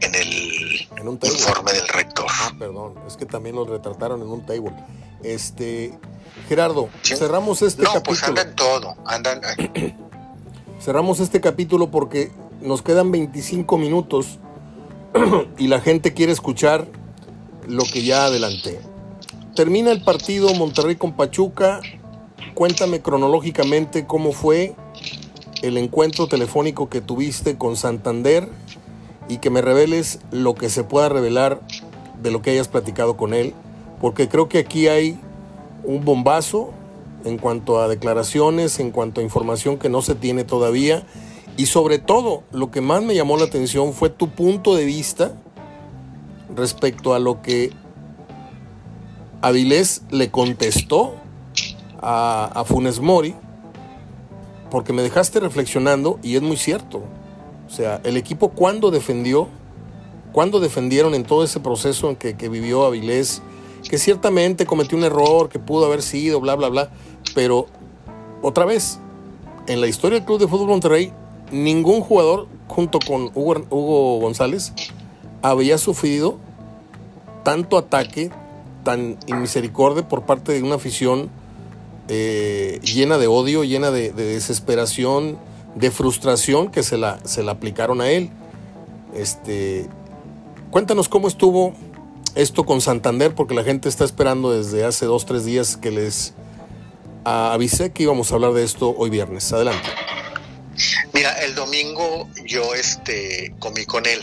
en el informe del rector. Ah, perdón, es que también lo retrataron en un table. Este, Gerardo, cerramos este no, pues andan todo, andan. Cerramos este capítulo porque nos quedan 25 minutos y la gente quiere escuchar lo que ya adelanté. Termina el partido Monterrey con Pachuca. Cuéntame cronológicamente cómo fue el encuentro telefónico que tuviste con Santander y que me reveles lo que se pueda revelar de lo que hayas platicado con él, porque creo que aquí hay un bombazo en cuanto a declaraciones, en cuanto a información que no se tiene todavía. Y sobre todo lo que más me llamó la atención fue tu punto de vista respecto a lo que Avilés le contestó a, Funes Mori, porque me dejaste reflexionando y es muy cierto. O sea, el equipo cuando defendió, cuando defendieron en todo ese proceso en que, vivió Avilés, que ciertamente cometió un error, que pudo haber sido, bla, bla, bla, pero otra vez, en la historia del Club de Fútbol Monterrey, ningún jugador, junto con Hugo, González, había sufrido tanto ataque, tan inmisericordia por parte de una afición eh, llena de odio, llena de desesperación, de frustración que se la, se la aplicaron a él. Este, cuéntanos cómo estuvo esto con Santander, porque la gente está esperando desde hace dos, tres días que les avisé que íbamos a hablar de esto hoy viernes. Adelante. Mira, el domingo yo este comí con él.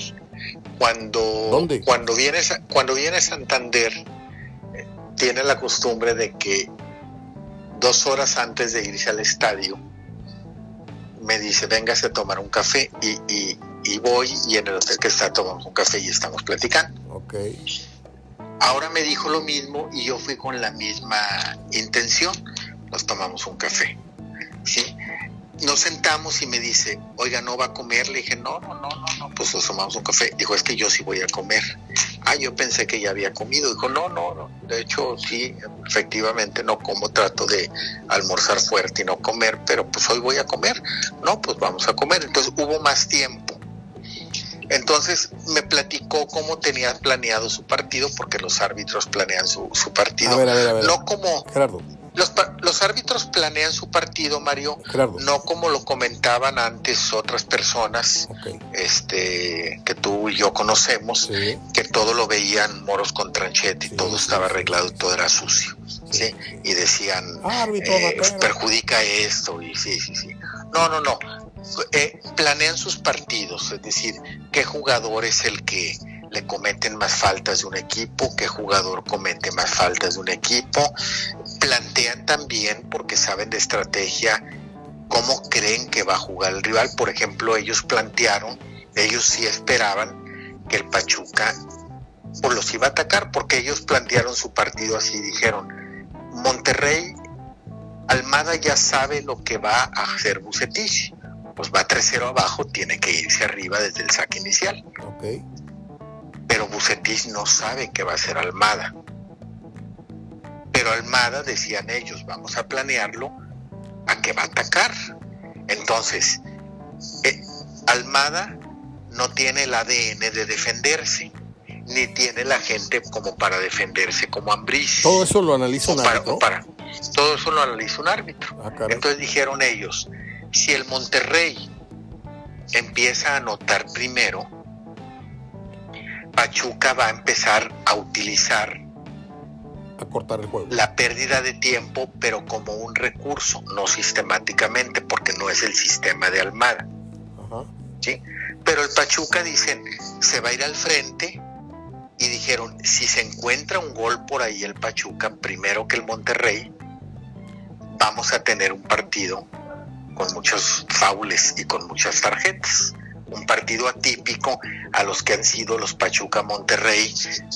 Cuando, ¿Dónde? Cuando viene, cuando viene Santander, eh, tiene la costumbre de que dos horas antes de irse al estadio, me dice, véngase a tomar un café y, voy y en el hotel que está tomamos un café y estamos platicando. Ok. Ahora me dijo lo mismo y yo fui con la misma intención. Nos tomamos un café. ¿sí? nos sentamos y me dice, oiga, ¿no va a comer? Le dije, no, no, no, no, no, pues nos tomamos un café. Dijo, es que yo sí voy a comer. Ah, yo pensé que ya había comido. Dijo, no, no, no. De hecho, sí, efectivamente no como, trato de almorzar fuerte y no comer, pero pues hoy voy a comer. No, pues vamos a comer. Entonces hubo más tiempo. Entonces me platicó cómo tenía planeado su partido, porque los árbitros planean su, partido. No como... Gerardo los, los árbitros planean su partido, Mario, no como lo comentaban antes otras personas este, que tú y yo conocemos, que todo lo veían moros con tranchete y todo estaba arreglado, todo era sucio. ¿sí? Y decían, eh, perjudica esto, y sí, sí, sí. No, no, no. Eh, planean sus partidos, es decir, qué jugador es el que le cometen más faltas de un equipo, qué jugador comete más faltas de un equipo. Plantean también, porque saben de estrategia, cómo creen que va a jugar el rival. Por ejemplo, ellos plantearon, ellos sí esperaban que el Pachuca pues, los iba a atacar, porque ellos plantearon su partido así, dijeron, Monterrey, Almada ya sabe lo que va a hacer Bucetich, pues va 3-0 abajo, tiene que irse arriba desde el saque inicial. Okay pero Bucetich no sabe qué va a ser Almada. Pero Almada, decían ellos, vamos a planearlo a que va a atacar. Entonces, eh, Almada no tiene el ADN de defenderse, ni tiene la gente como para defenderse como Ambris. Todo eso lo analiza un árbitro. todo eso lo analiza un árbitro. Ah, Entonces dijeron ellos, si el Monterrey empieza a anotar primero, Pachuca va a empezar a utilizar a cortar el juego. La pérdida de tiempo, pero como un recurso, no sistemáticamente, porque no es el sistema de Almada. ¿sí? Pero el Pachuca dicen, se va a ir al frente y dijeron, si se encuentra un gol por ahí el Pachuca, primero que el Monterrey, vamos a tener un partido con muchos faules y con muchas tarjetas un partido atípico a los que han sido los Pachuca Monterrey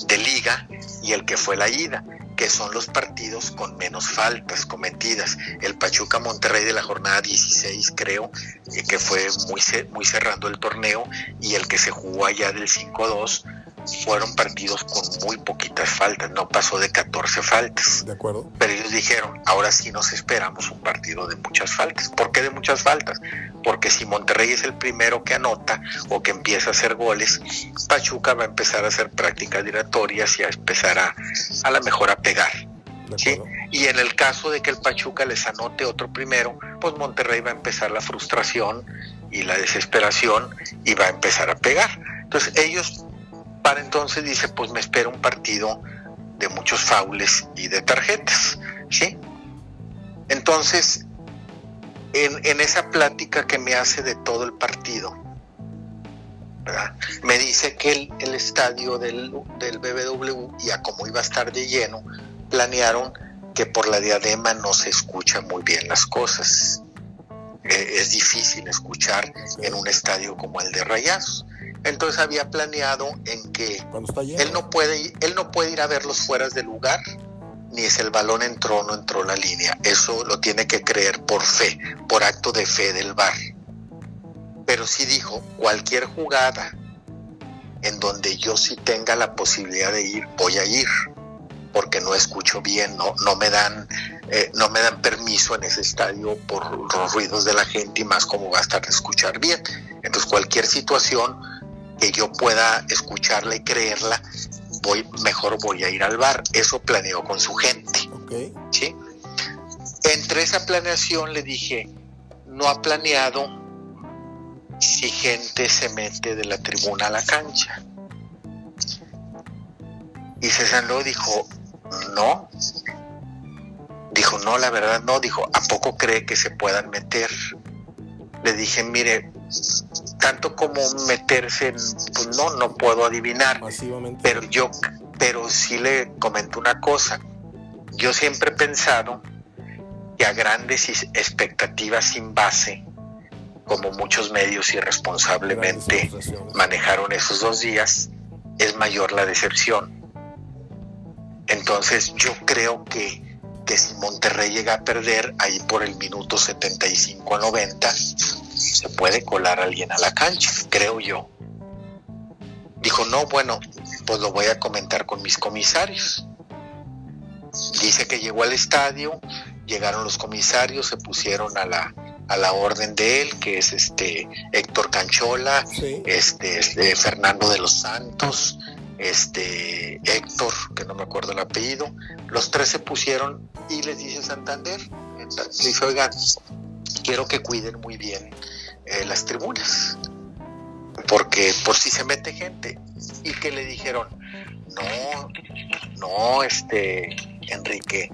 de liga y el que fue la ida, que son los partidos con menos faltas cometidas. El Pachuca Monterrey de la jornada 16 creo, eh, que fue muy, muy cerrando el torneo, y el que se jugó allá del 5-2 fueron partidos con muy poquitas faltas, no pasó de 14 faltas. De acuerdo. Pero ellos dijeron, ahora sí nos esperamos un partido de muchas faltas. ¿Por qué de muchas faltas? Porque si Monterrey es el primero que anota o que empieza a hacer goles, Pachuca va a empezar a hacer prácticas dilatorias y a empezar a, a la mejor a pegar. ¿sí? Y en el caso de que el Pachuca les anote otro primero, pues Monterrey va a empezar la frustración y la desesperación y va a empezar a pegar. Entonces ellos entonces dice, pues me espera un partido de muchos faules y de tarjetas, ¿sí? Entonces, en, esa plática que me hace de todo el partido, me dice que el, el estadio del, del, BBW, ya como iba a estar de lleno, planearon que por la diadema no se escuchan muy bien las cosas. Eh, es difícil escuchar en un estadio como el de Rayazos. Entonces había planeado en que él no puede él no puede ir a verlos fuera de lugar ni es el balón entró o no entró la línea. Eso lo tiene que creer por fe, por acto de fe del bar. Pero sí dijo, cualquier jugada en donde yo sí tenga la posibilidad de ir, voy a ir, porque no escucho bien, no, no me dan, eh, no me dan permiso en ese estadio por los ruidos de la gente y más como va a estar de escuchar bien. Entonces cualquier situación que yo pueda escucharla y creerla, voy, mejor voy a ir al bar. Eso planeó con su gente. ¿sí? Entre esa planeación le dije, no ha planeado si gente se mete de la tribuna a la cancha. Y César lo dijo, no. Dijo, no, la verdad no. Dijo, ¿a poco cree que se puedan meter? Le dije, mire, tanto como meterse en, pues no, no puedo adivinar. Pero yo, pero sí le comento una cosa. Yo siempre he pensado que a grandes expectativas sin base, como muchos medios irresponsablemente manejaron esos dos días, es mayor la decepción. Entonces yo creo que, que si Monterrey llega a perder ahí por el minuto 75 a 90, se puede colar alguien a la cancha, creo yo. Dijo, no, bueno, pues lo voy a comentar con mis comisarios. Dice que llegó al estadio, llegaron los comisarios, se pusieron a la, a la orden de él, que es este Héctor Canchola, este, este, Fernando de los Santos, este Héctor, que no me acuerdo el apellido, los tres se pusieron y les dice Santander, dice, oigan, quiero que cuiden muy bien eh, las tribunas, porque por si se mete gente, y que le dijeron, no, no, este, Enrique,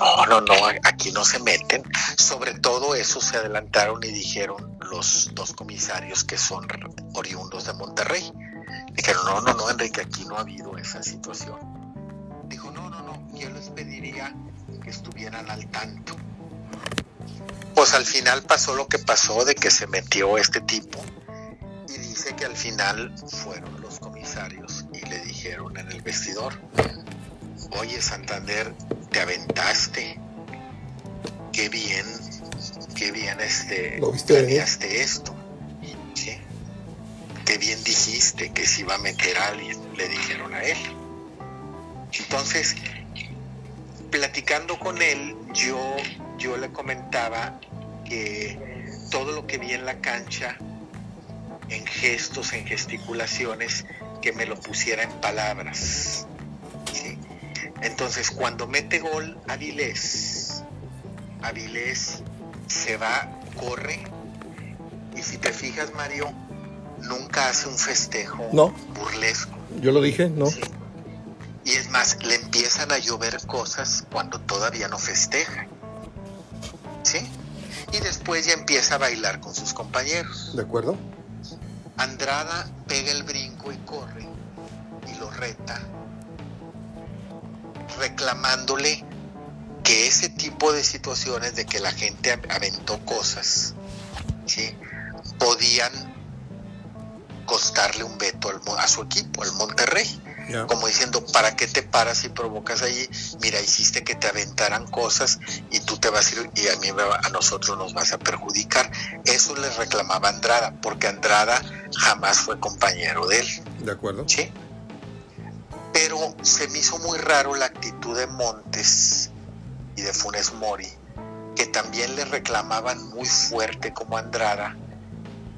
no, no, no, aquí no se meten. Sobre todo eso se adelantaron y dijeron los dos comisarios que son oriundos de Monterrey. Dijeron, no, no, no, Enrique, aquí no ha habido esa situación. Dijo, no, no, no, yo les pediría que estuvieran al tanto pues al final pasó lo que pasó de que se metió este tipo y dice que al final fueron los comisarios y le dijeron en el vestidor, oye Santander, te aventaste, qué bien, qué bien este, planeaste esto, ¿sí? Qué bien dijiste que se iba a meter a alguien, le dijeron a él. Entonces, platicando con él, yo yo le comentaba que todo lo que vi en la cancha, en gestos, en gesticulaciones, que me lo pusiera en palabras. Entonces, cuando mete gol Avilés, Avilés se va, corre, y si te fijas, Mario, nunca hace un festejo burlesco. Yo lo dije, ¿no? Y es más, le empiezan a llover cosas cuando todavía no festeja. ¿sí? Y después ya empieza a bailar con sus compañeros. ¿De acuerdo? Andrada pega el brinco y corre y lo reta, reclamándole que ese tipo de situaciones de que la gente aventó cosas, ¿sí? podían costarle un veto a su equipo, al Monterrey. Como diciendo, ¿para qué te paras y provocas allí? Mira, hiciste que te aventaran cosas y tú te vas a ir y a mí a nosotros nos vas a perjudicar. Eso le reclamaba Andrada, porque Andrada jamás fue compañero de él. De acuerdo. Sí. Pero se me hizo muy raro la actitud de Montes y de Funes Mori, que también le reclamaban muy fuerte como Andrada,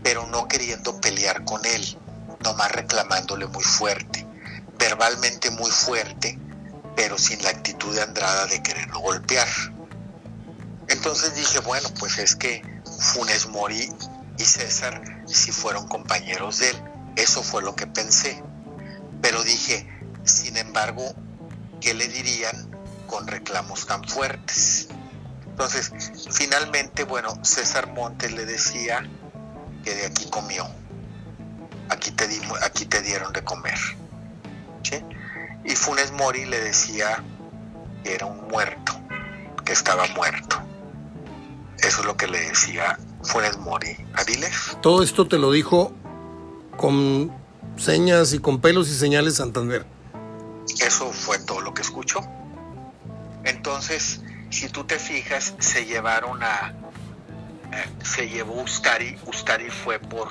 pero no queriendo pelear con él, nomás reclamándole muy fuerte verbalmente muy fuerte, pero sin la actitud de Andrada de quererlo golpear. Entonces dije, bueno, pues es que Funes Mori y César sí fueron compañeros de él. Eso fue lo que pensé. Pero dije, sin embargo, ¿qué le dirían con reclamos tan fuertes? Entonces, finalmente, bueno, César Montes le decía que de aquí comió, aquí te, aquí te dieron de comer. Y Funes Mori le decía que era un muerto, que estaba muerto. Eso es lo que le decía Funes Mori a Viles. Todo esto te lo dijo con señas y con pelos y señales Santander. Eso fue todo lo que escuchó. Entonces, si tú te fijas, se llevaron a, eh, se llevó Ustari, Ustari fue por,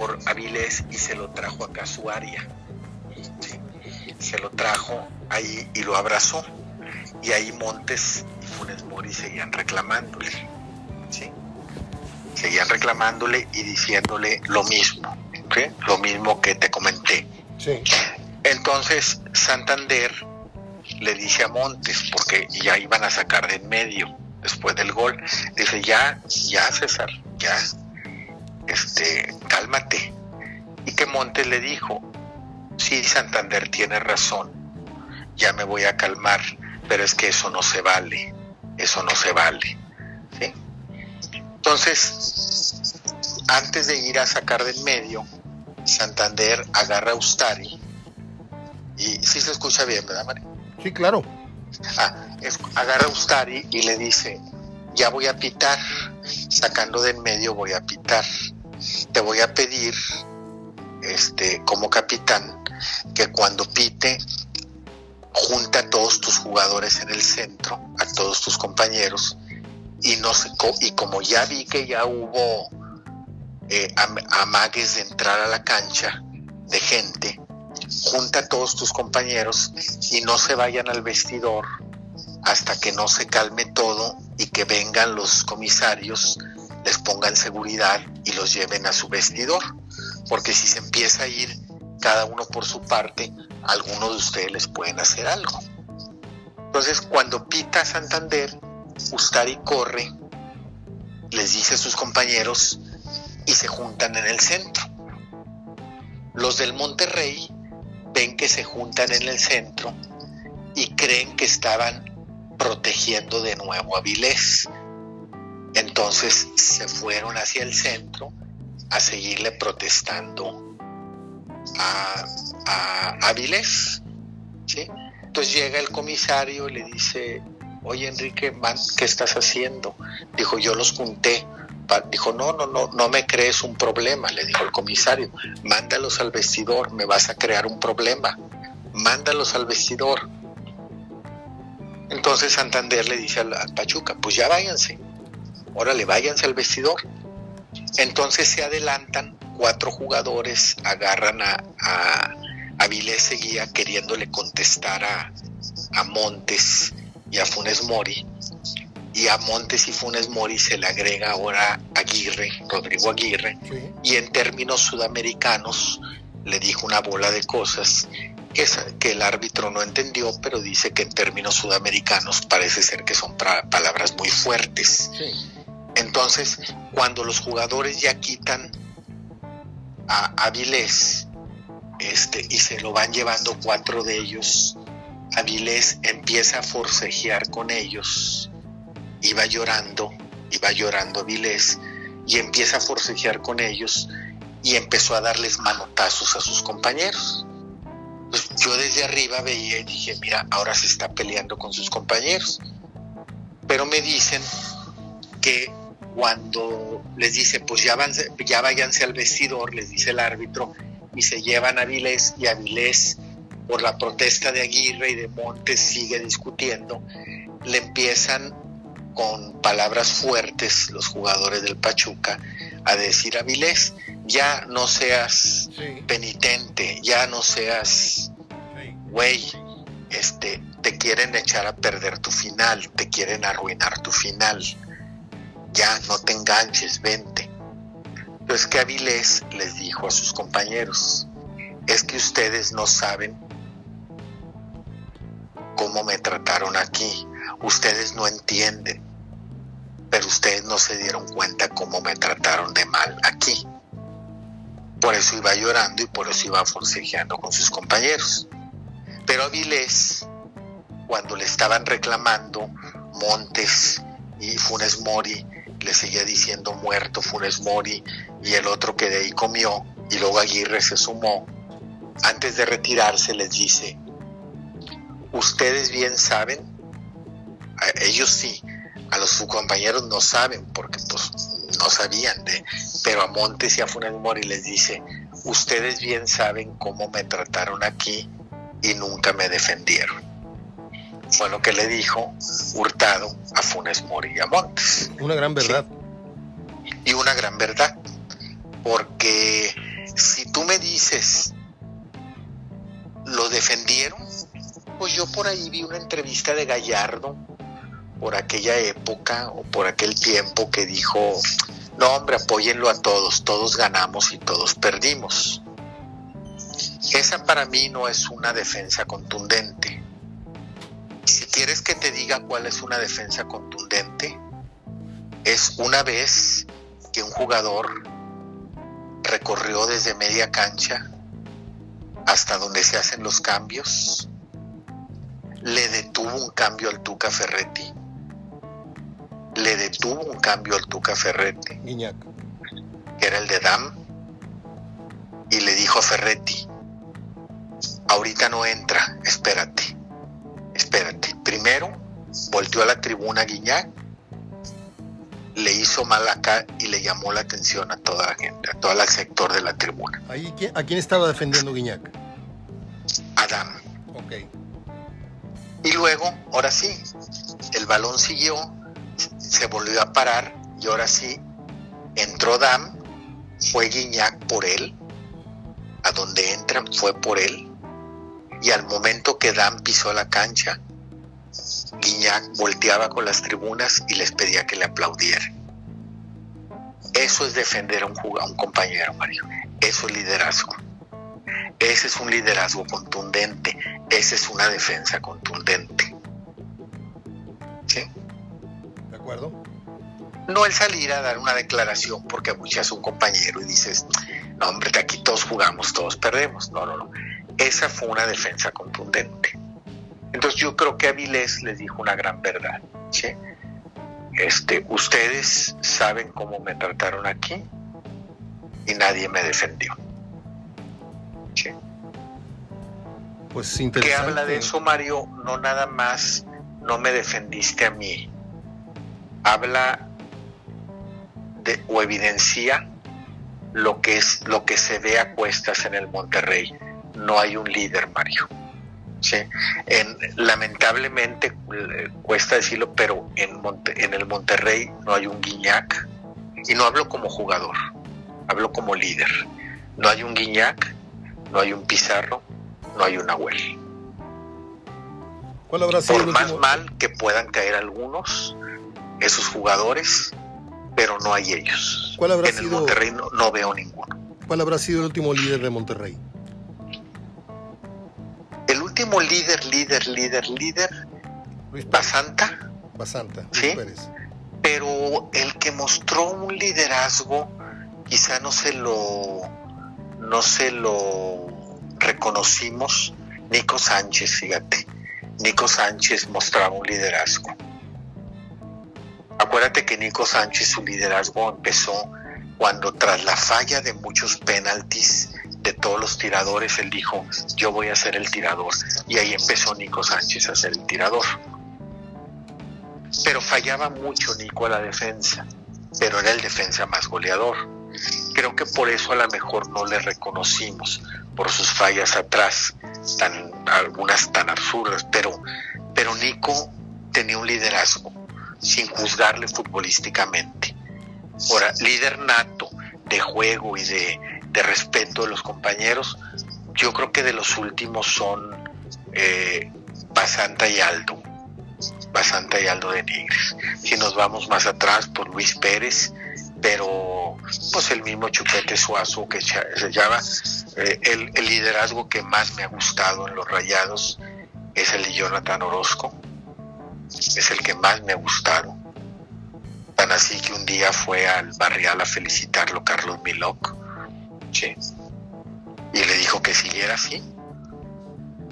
por Avilés y se lo trajo acá a su área. Se lo trajo ahí y lo abrazó. Y ahí Montes y Funes Mori seguían reclamándole. ¿sí? Seguían reclamándole y diciéndole lo mismo. Lo mismo que te comenté. Entonces Santander le dice a Montes, porque ya iban a sacar de en medio después del gol, dice, ya, ya César, ya, este, cálmate. Y que Montes le dijo, sí, Santander tiene razón, ya me voy a calmar, pero es que eso no se vale, eso no se vale. ¿sí? Entonces, antes de ir a sacar del medio, Santander agarra a Ustari, y sí se escucha bien, ¿verdad, María? Sí, claro. Ah, agarra a Ustari y le dice, ya voy a pitar, sacando de en medio voy a pitar. Te voy a pedir, este, como capitán, que cuando pite, junta a todos tus jugadores en el centro, a todos tus compañeros, y, no se, y como ya vi que ya hubo eh, amagues de entrar a la cancha de gente, junta a todos tus compañeros y no se vayan al vestidor hasta que no se calme todo y que vengan los comisarios, les pongan seguridad y los lleven a su vestidor. Porque si se empieza a ir cada uno por su parte, algunos de ustedes les pueden hacer algo. Entonces, cuando pita Santander, Ustari corre, les dice a sus compañeros y se juntan en el centro. Los del Monterrey ven que se juntan en el centro y creen que estaban protegiendo de nuevo a Vilés. Entonces se fueron hacia el centro a seguirle protestando a, a, a Vilés. Entonces llega el comisario y le dice, oye Enrique, ¿qué estás haciendo? Dijo, yo los junté dijo, no, no, no, no me crees un problema, le dijo el comisario, mándalos al vestidor, me vas a crear un problema, mándalos al vestidor. Entonces Santander le dice al, Pachuca, pues ya váyanse, órale, váyanse al vestidor. Entonces se adelantan, cuatro jugadores agarran a, a, a Vilés Seguía queriéndole contestar a, a Montes y a Funes Mori y a Montes y Funes Mori se le agrega ahora Aguirre, Rodrigo Aguirre, y en términos sudamericanos le dijo una bola de cosas que, que el árbitro no entendió, pero dice que en términos sudamericanos parece ser que son palabras muy fuertes. Entonces, cuando los jugadores ya quitan a Avilés este, y se lo van llevando cuatro de ellos, Avilés empieza a forcejear con ellos iba llorando, iba llorando Vilés y empieza a forcejear con ellos y empezó a darles manotazos a sus compañeros. Pues yo desde arriba veía y dije, mira, ahora se está peleando con sus compañeros. Pero me dicen que cuando les dice, pues ya, ya váyanse al vestidor, les dice el árbitro, y se llevan a Vilés y a Vilés, por la protesta de Aguirre y de Montes, sigue discutiendo, le empiezan con palabras fuertes los jugadores del Pachuca a decir a Vilés, ya no seas penitente, ya no seas güey, este, te quieren echar a perder tu final, te quieren arruinar tu final, ya no te enganches, vente. Entonces que Avilés les dijo a sus compañeros, es que ustedes no saben cómo me trataron aquí, ustedes no entienden. pero ustedes no se dieron cuenta cómo me trataron de mal aquí. Por eso iba llorando y por eso iba forcejeando con sus compañeros. Pero Avilés, cuando le estaban reclamando Montes y Funes Mori, le seguía diciendo muerto Funes Mori y el otro que de ahí comió, y luego Aguirre se sumó, antes de retirarse les dice, ustedes bien saben, ellos sí, a los sus compañeros no saben porque pues no sabían de, pero a Montes y a Funes Mori les dice, ustedes bien saben cómo me trataron aquí y nunca me defendieron. Fue lo que le dijo Hurtado a Funes Mori y a Montes. Una gran verdad. Y una gran verdad, porque si tú me dices, lo defendieron, pues yo por ahí vi una entrevista de Gallardo por aquella época o por aquel tiempo que dijo, no hombre, apóyenlo a todos, todos ganamos y todos perdimos. Esa para mí no es una defensa contundente. Si quieres que te diga cuál es una defensa contundente, es una vez que un jugador recorrió desde media cancha hasta donde se hacen los cambios, le detuvo un cambio al Tuca Ferretti le detuvo un cambio al Tuca Ferretti, que era el de Dam, y le dijo a Ferretti, ahorita no entra, espérate, espérate. Primero volteó a la tribuna Guiñac, le hizo mal acá y le llamó la atención a toda la gente, a todo el sector de la tribuna. ¿A quién estaba defendiendo Guiñac? A Dam. Y luego, ahora sí, el balón siguió se volvió a parar y ahora sí entró Dam, fue Guiñac por él, a donde entran fue por él, y al momento que Dam pisó la cancha, Guiñac volteaba con las tribunas y les pedía que le aplaudieran. Eso es defender a un, a un compañero, Mario. Eso es liderazgo. Ese es un liderazgo contundente. Esa es una defensa contundente. ¿Sí? No el salir a dar una declaración porque abucheas a un compañero y dices, no hombre, aquí todos jugamos, todos perdemos. No, no, no. Esa fue una defensa contundente. Entonces yo creo que Avilés les dijo una gran verdad. Este, ustedes saben cómo me trataron aquí y nadie me defendió. Pues ¿Qué habla de eso, Mario? No nada más, no me defendiste a mí, habla de, o evidencia lo que es lo que se ve a cuestas en el Monterrey. No hay un líder, Mario. ¿sí? En, lamentablemente cuesta decirlo, pero en, en el Monterrey no hay un Guiñac y no hablo como jugador, hablo como líder. No hay un Guiñac, no hay un Pizarro, no hay un Nahuel. ¿Cuál habrá sido Por más mal que puedan caer algunos, esos jugadores, pero no hay ellos. ¿Cuál habrá en el Monterrey no, veo ninguno. ¿Cuál habrá sido el último líder de Monterrey? Último líder, líder, líder, líder, Basanta. Basanta, ¿sí? Pero el que mostró un liderazgo, quizá no se lo, no se lo reconocimos. Nico Sánchez, fíjate. Nico Sánchez mostraba un liderazgo. Acuérdate que Nico Sánchez su liderazgo empezó cuando tras la falla de muchos penaltis de todos los tiradores, él dijo, yo voy a ser el tirador. Y ahí empezó Nico Sánchez a ser el tirador. Pero fallaba mucho Nico a la defensa, pero era el defensa más goleador. Creo que por eso a lo mejor no le reconocimos, por sus fallas atrás, tan, algunas tan absurdas, pero, pero Nico tenía un liderazgo sin juzgarle futbolísticamente. Ahora, líder nato de juego y de, respeto de los compañeros, yo creo que de los últimos son eh, Basanta y Aldo. Basanta y Aldo de Nigres. Si nos vamos más atrás, por Luis Pérez, pero pues el mismo Chupete Suazo que se llama eh, el, el, liderazgo que más me ha gustado en los rayados es el de Jonathan Orozco es el que más me ha gustado. Tan así que un día fue al barrial a felicitarlo Carlos Miloc. Y le dijo que siguiera así,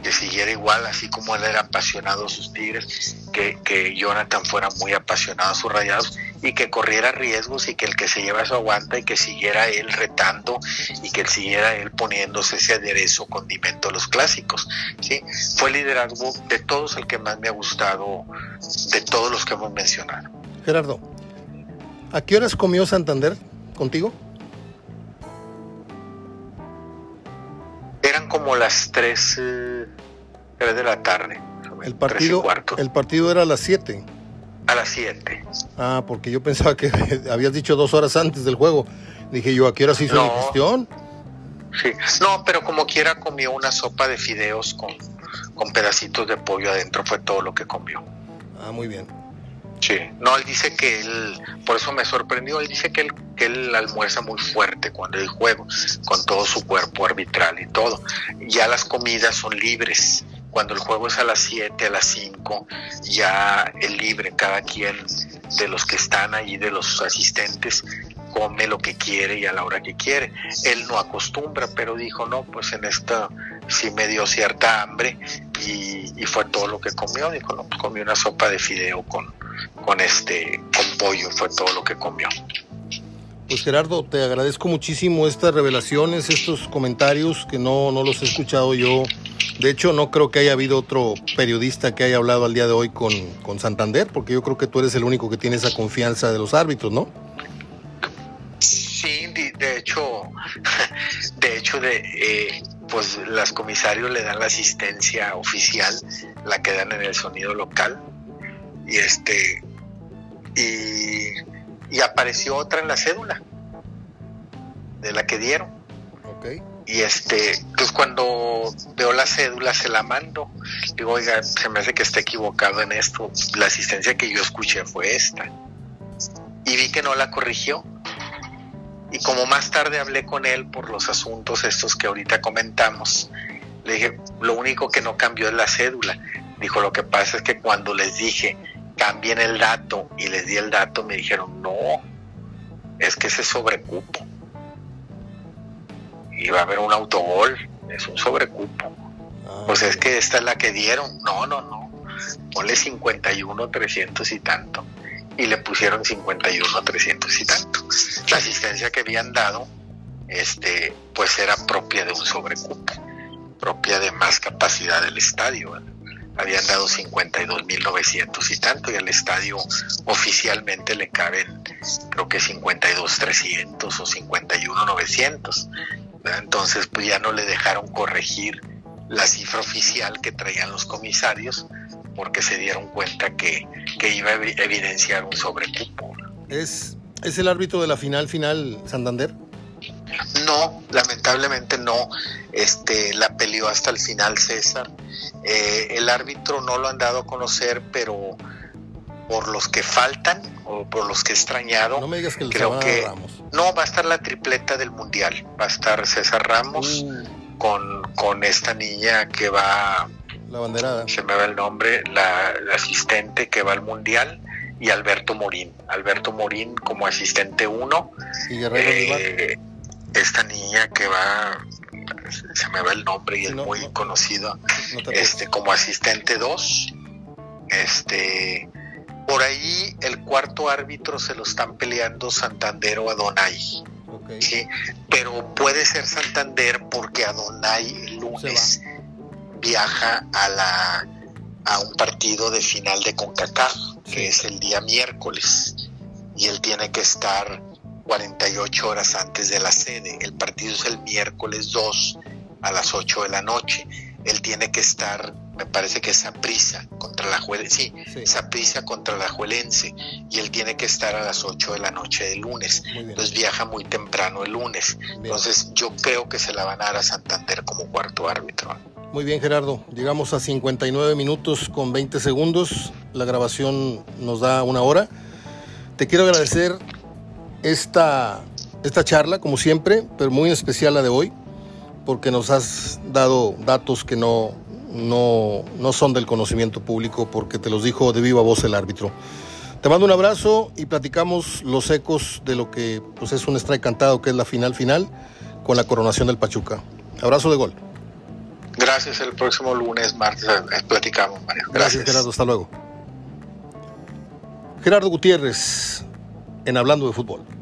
que siguiera igual, así como él era apasionado a sus tigres, que, que Jonathan fuera muy apasionado a sus rayados y que corriera riesgos y que el que se lleva eso aguanta y que siguiera él retando y que siguiera él poniéndose ese aderezo condimento a los clásicos. ¿sí? Fue el liderazgo de todos el que más me ha gustado, de todos los que hemos mencionado. Gerardo, ¿a qué horas comió Santander contigo? Eran como las 3, eh, de la tarde. El partido, el partido era a las 7. A las 7. Ah, porque yo pensaba que habías dicho dos horas antes del juego. Dije yo, ¿a qué hora se hizo la gestión? Sí, no, pero como quiera comió una sopa de fideos con, con pedacitos de pollo adentro, fue todo lo que comió. Ah, muy bien. Sí, no, él dice que él, por eso me sorprendió, él dice que él, que él almuerza muy fuerte cuando hay juego, con todo su cuerpo arbitral y todo. Ya las comidas son libres, cuando el juego es a las 7, a las 5, ya es libre cada quien de los que están ahí, de los asistentes, come lo que quiere y a la hora que quiere. Él no acostumbra, pero dijo, no, pues en esta sí me dio cierta hambre y, fue todo lo que comió. Dijo, no, pues comió una sopa de fideo con, con, este, con pollo, fue todo lo que comió. Pues Gerardo, te agradezco muchísimo estas revelaciones, estos comentarios que no, no los he escuchado yo. De hecho, no creo que haya habido otro periodista que haya hablado al día de hoy con, con Santander, porque yo creo que tú eres el único que tiene esa confianza de los árbitros, ¿no? Sí, de, hecho, de hecho, de, eh, pues las comisarios le dan la asistencia oficial, la que dan en el sonido local, y este, y y apareció otra en la cédula de la que dieron. Y este, pues cuando veo la cédula se la mando. Digo, oiga, se me hace que está equivocado en esto. La asistencia que yo escuché fue esta. Y vi que no la corrigió. Y como más tarde hablé con él por los asuntos estos que ahorita comentamos, le dije, lo único que no cambió es la cédula. Dijo, lo que pasa es que cuando les dije cambien el dato y les di el dato, me dijeron, no, es que ese sobrecupo. Y va a haber un autogol, es un sobrecupo. Ah, pues es que esta es la que dieron. No, no, no. Ponle 51, 300 y tanto. Y le pusieron 51, 300 y tanto. La asistencia que habían dado, este, pues era propia de un sobrecupo, propia de más capacidad del estadio habían dado 52.900 y tanto, y al estadio oficialmente le caben creo que 52.300 o 51.900. Entonces pues ya no le dejaron corregir la cifra oficial que traían los comisarios porque se dieron cuenta que, que iba a evidenciar un sobrecupo. ¿Es, ¿Es el árbitro de la final final Santander? No, lamentablemente no. Este, la peleó hasta el final César. Eh, el árbitro no lo han dado a conocer, pero por los que faltan o por los que he extrañado, no me digas que creo que no va a estar la tripleta del mundial. Va a estar César Ramos uh. con, con esta niña que va la banderada. Se me va el nombre, la, asistente que va al mundial y Alberto Morín. Alberto Morín como asistente 1. ¿Y eh, esta niña que va, se me va el nombre y es muy conocido, este, como asistente 2. Este, por ahí el cuarto árbitro se lo están peleando Santander o Adonai. ¿sí? Pero puede ser Santander porque Adonai el lunes viaja a la a un partido de final de CONCACAF, que es el día miércoles, y él tiene que estar 48 horas antes de la sede. El partido es el miércoles 2 a las 8 de la noche. Él tiene que estar, me parece que es prisa contra la Juelense, sí, esa prisa contra la Juelense, y él tiene que estar a las 8 de la noche del lunes. Entonces viaja muy temprano el lunes. Entonces yo creo que se la van a dar a Santander como cuarto árbitro. Muy bien, Gerardo. Llegamos a 59 minutos con 20 segundos. La grabación nos da una hora. Te quiero agradecer esta, esta charla, como siempre, pero muy especial la de hoy, porque nos has dado datos que no, no, no son del conocimiento público, porque te los dijo de viva voz el árbitro. Te mando un abrazo y platicamos los ecos de lo que pues, es un strike cantado, que es la final final, con la coronación del Pachuca. Abrazo de gol. Gracias, el próximo lunes, martes, eh, platicamos, Mario. Gracias, Gerardo, hasta luego. Gerardo Gutiérrez, en Hablando de Fútbol.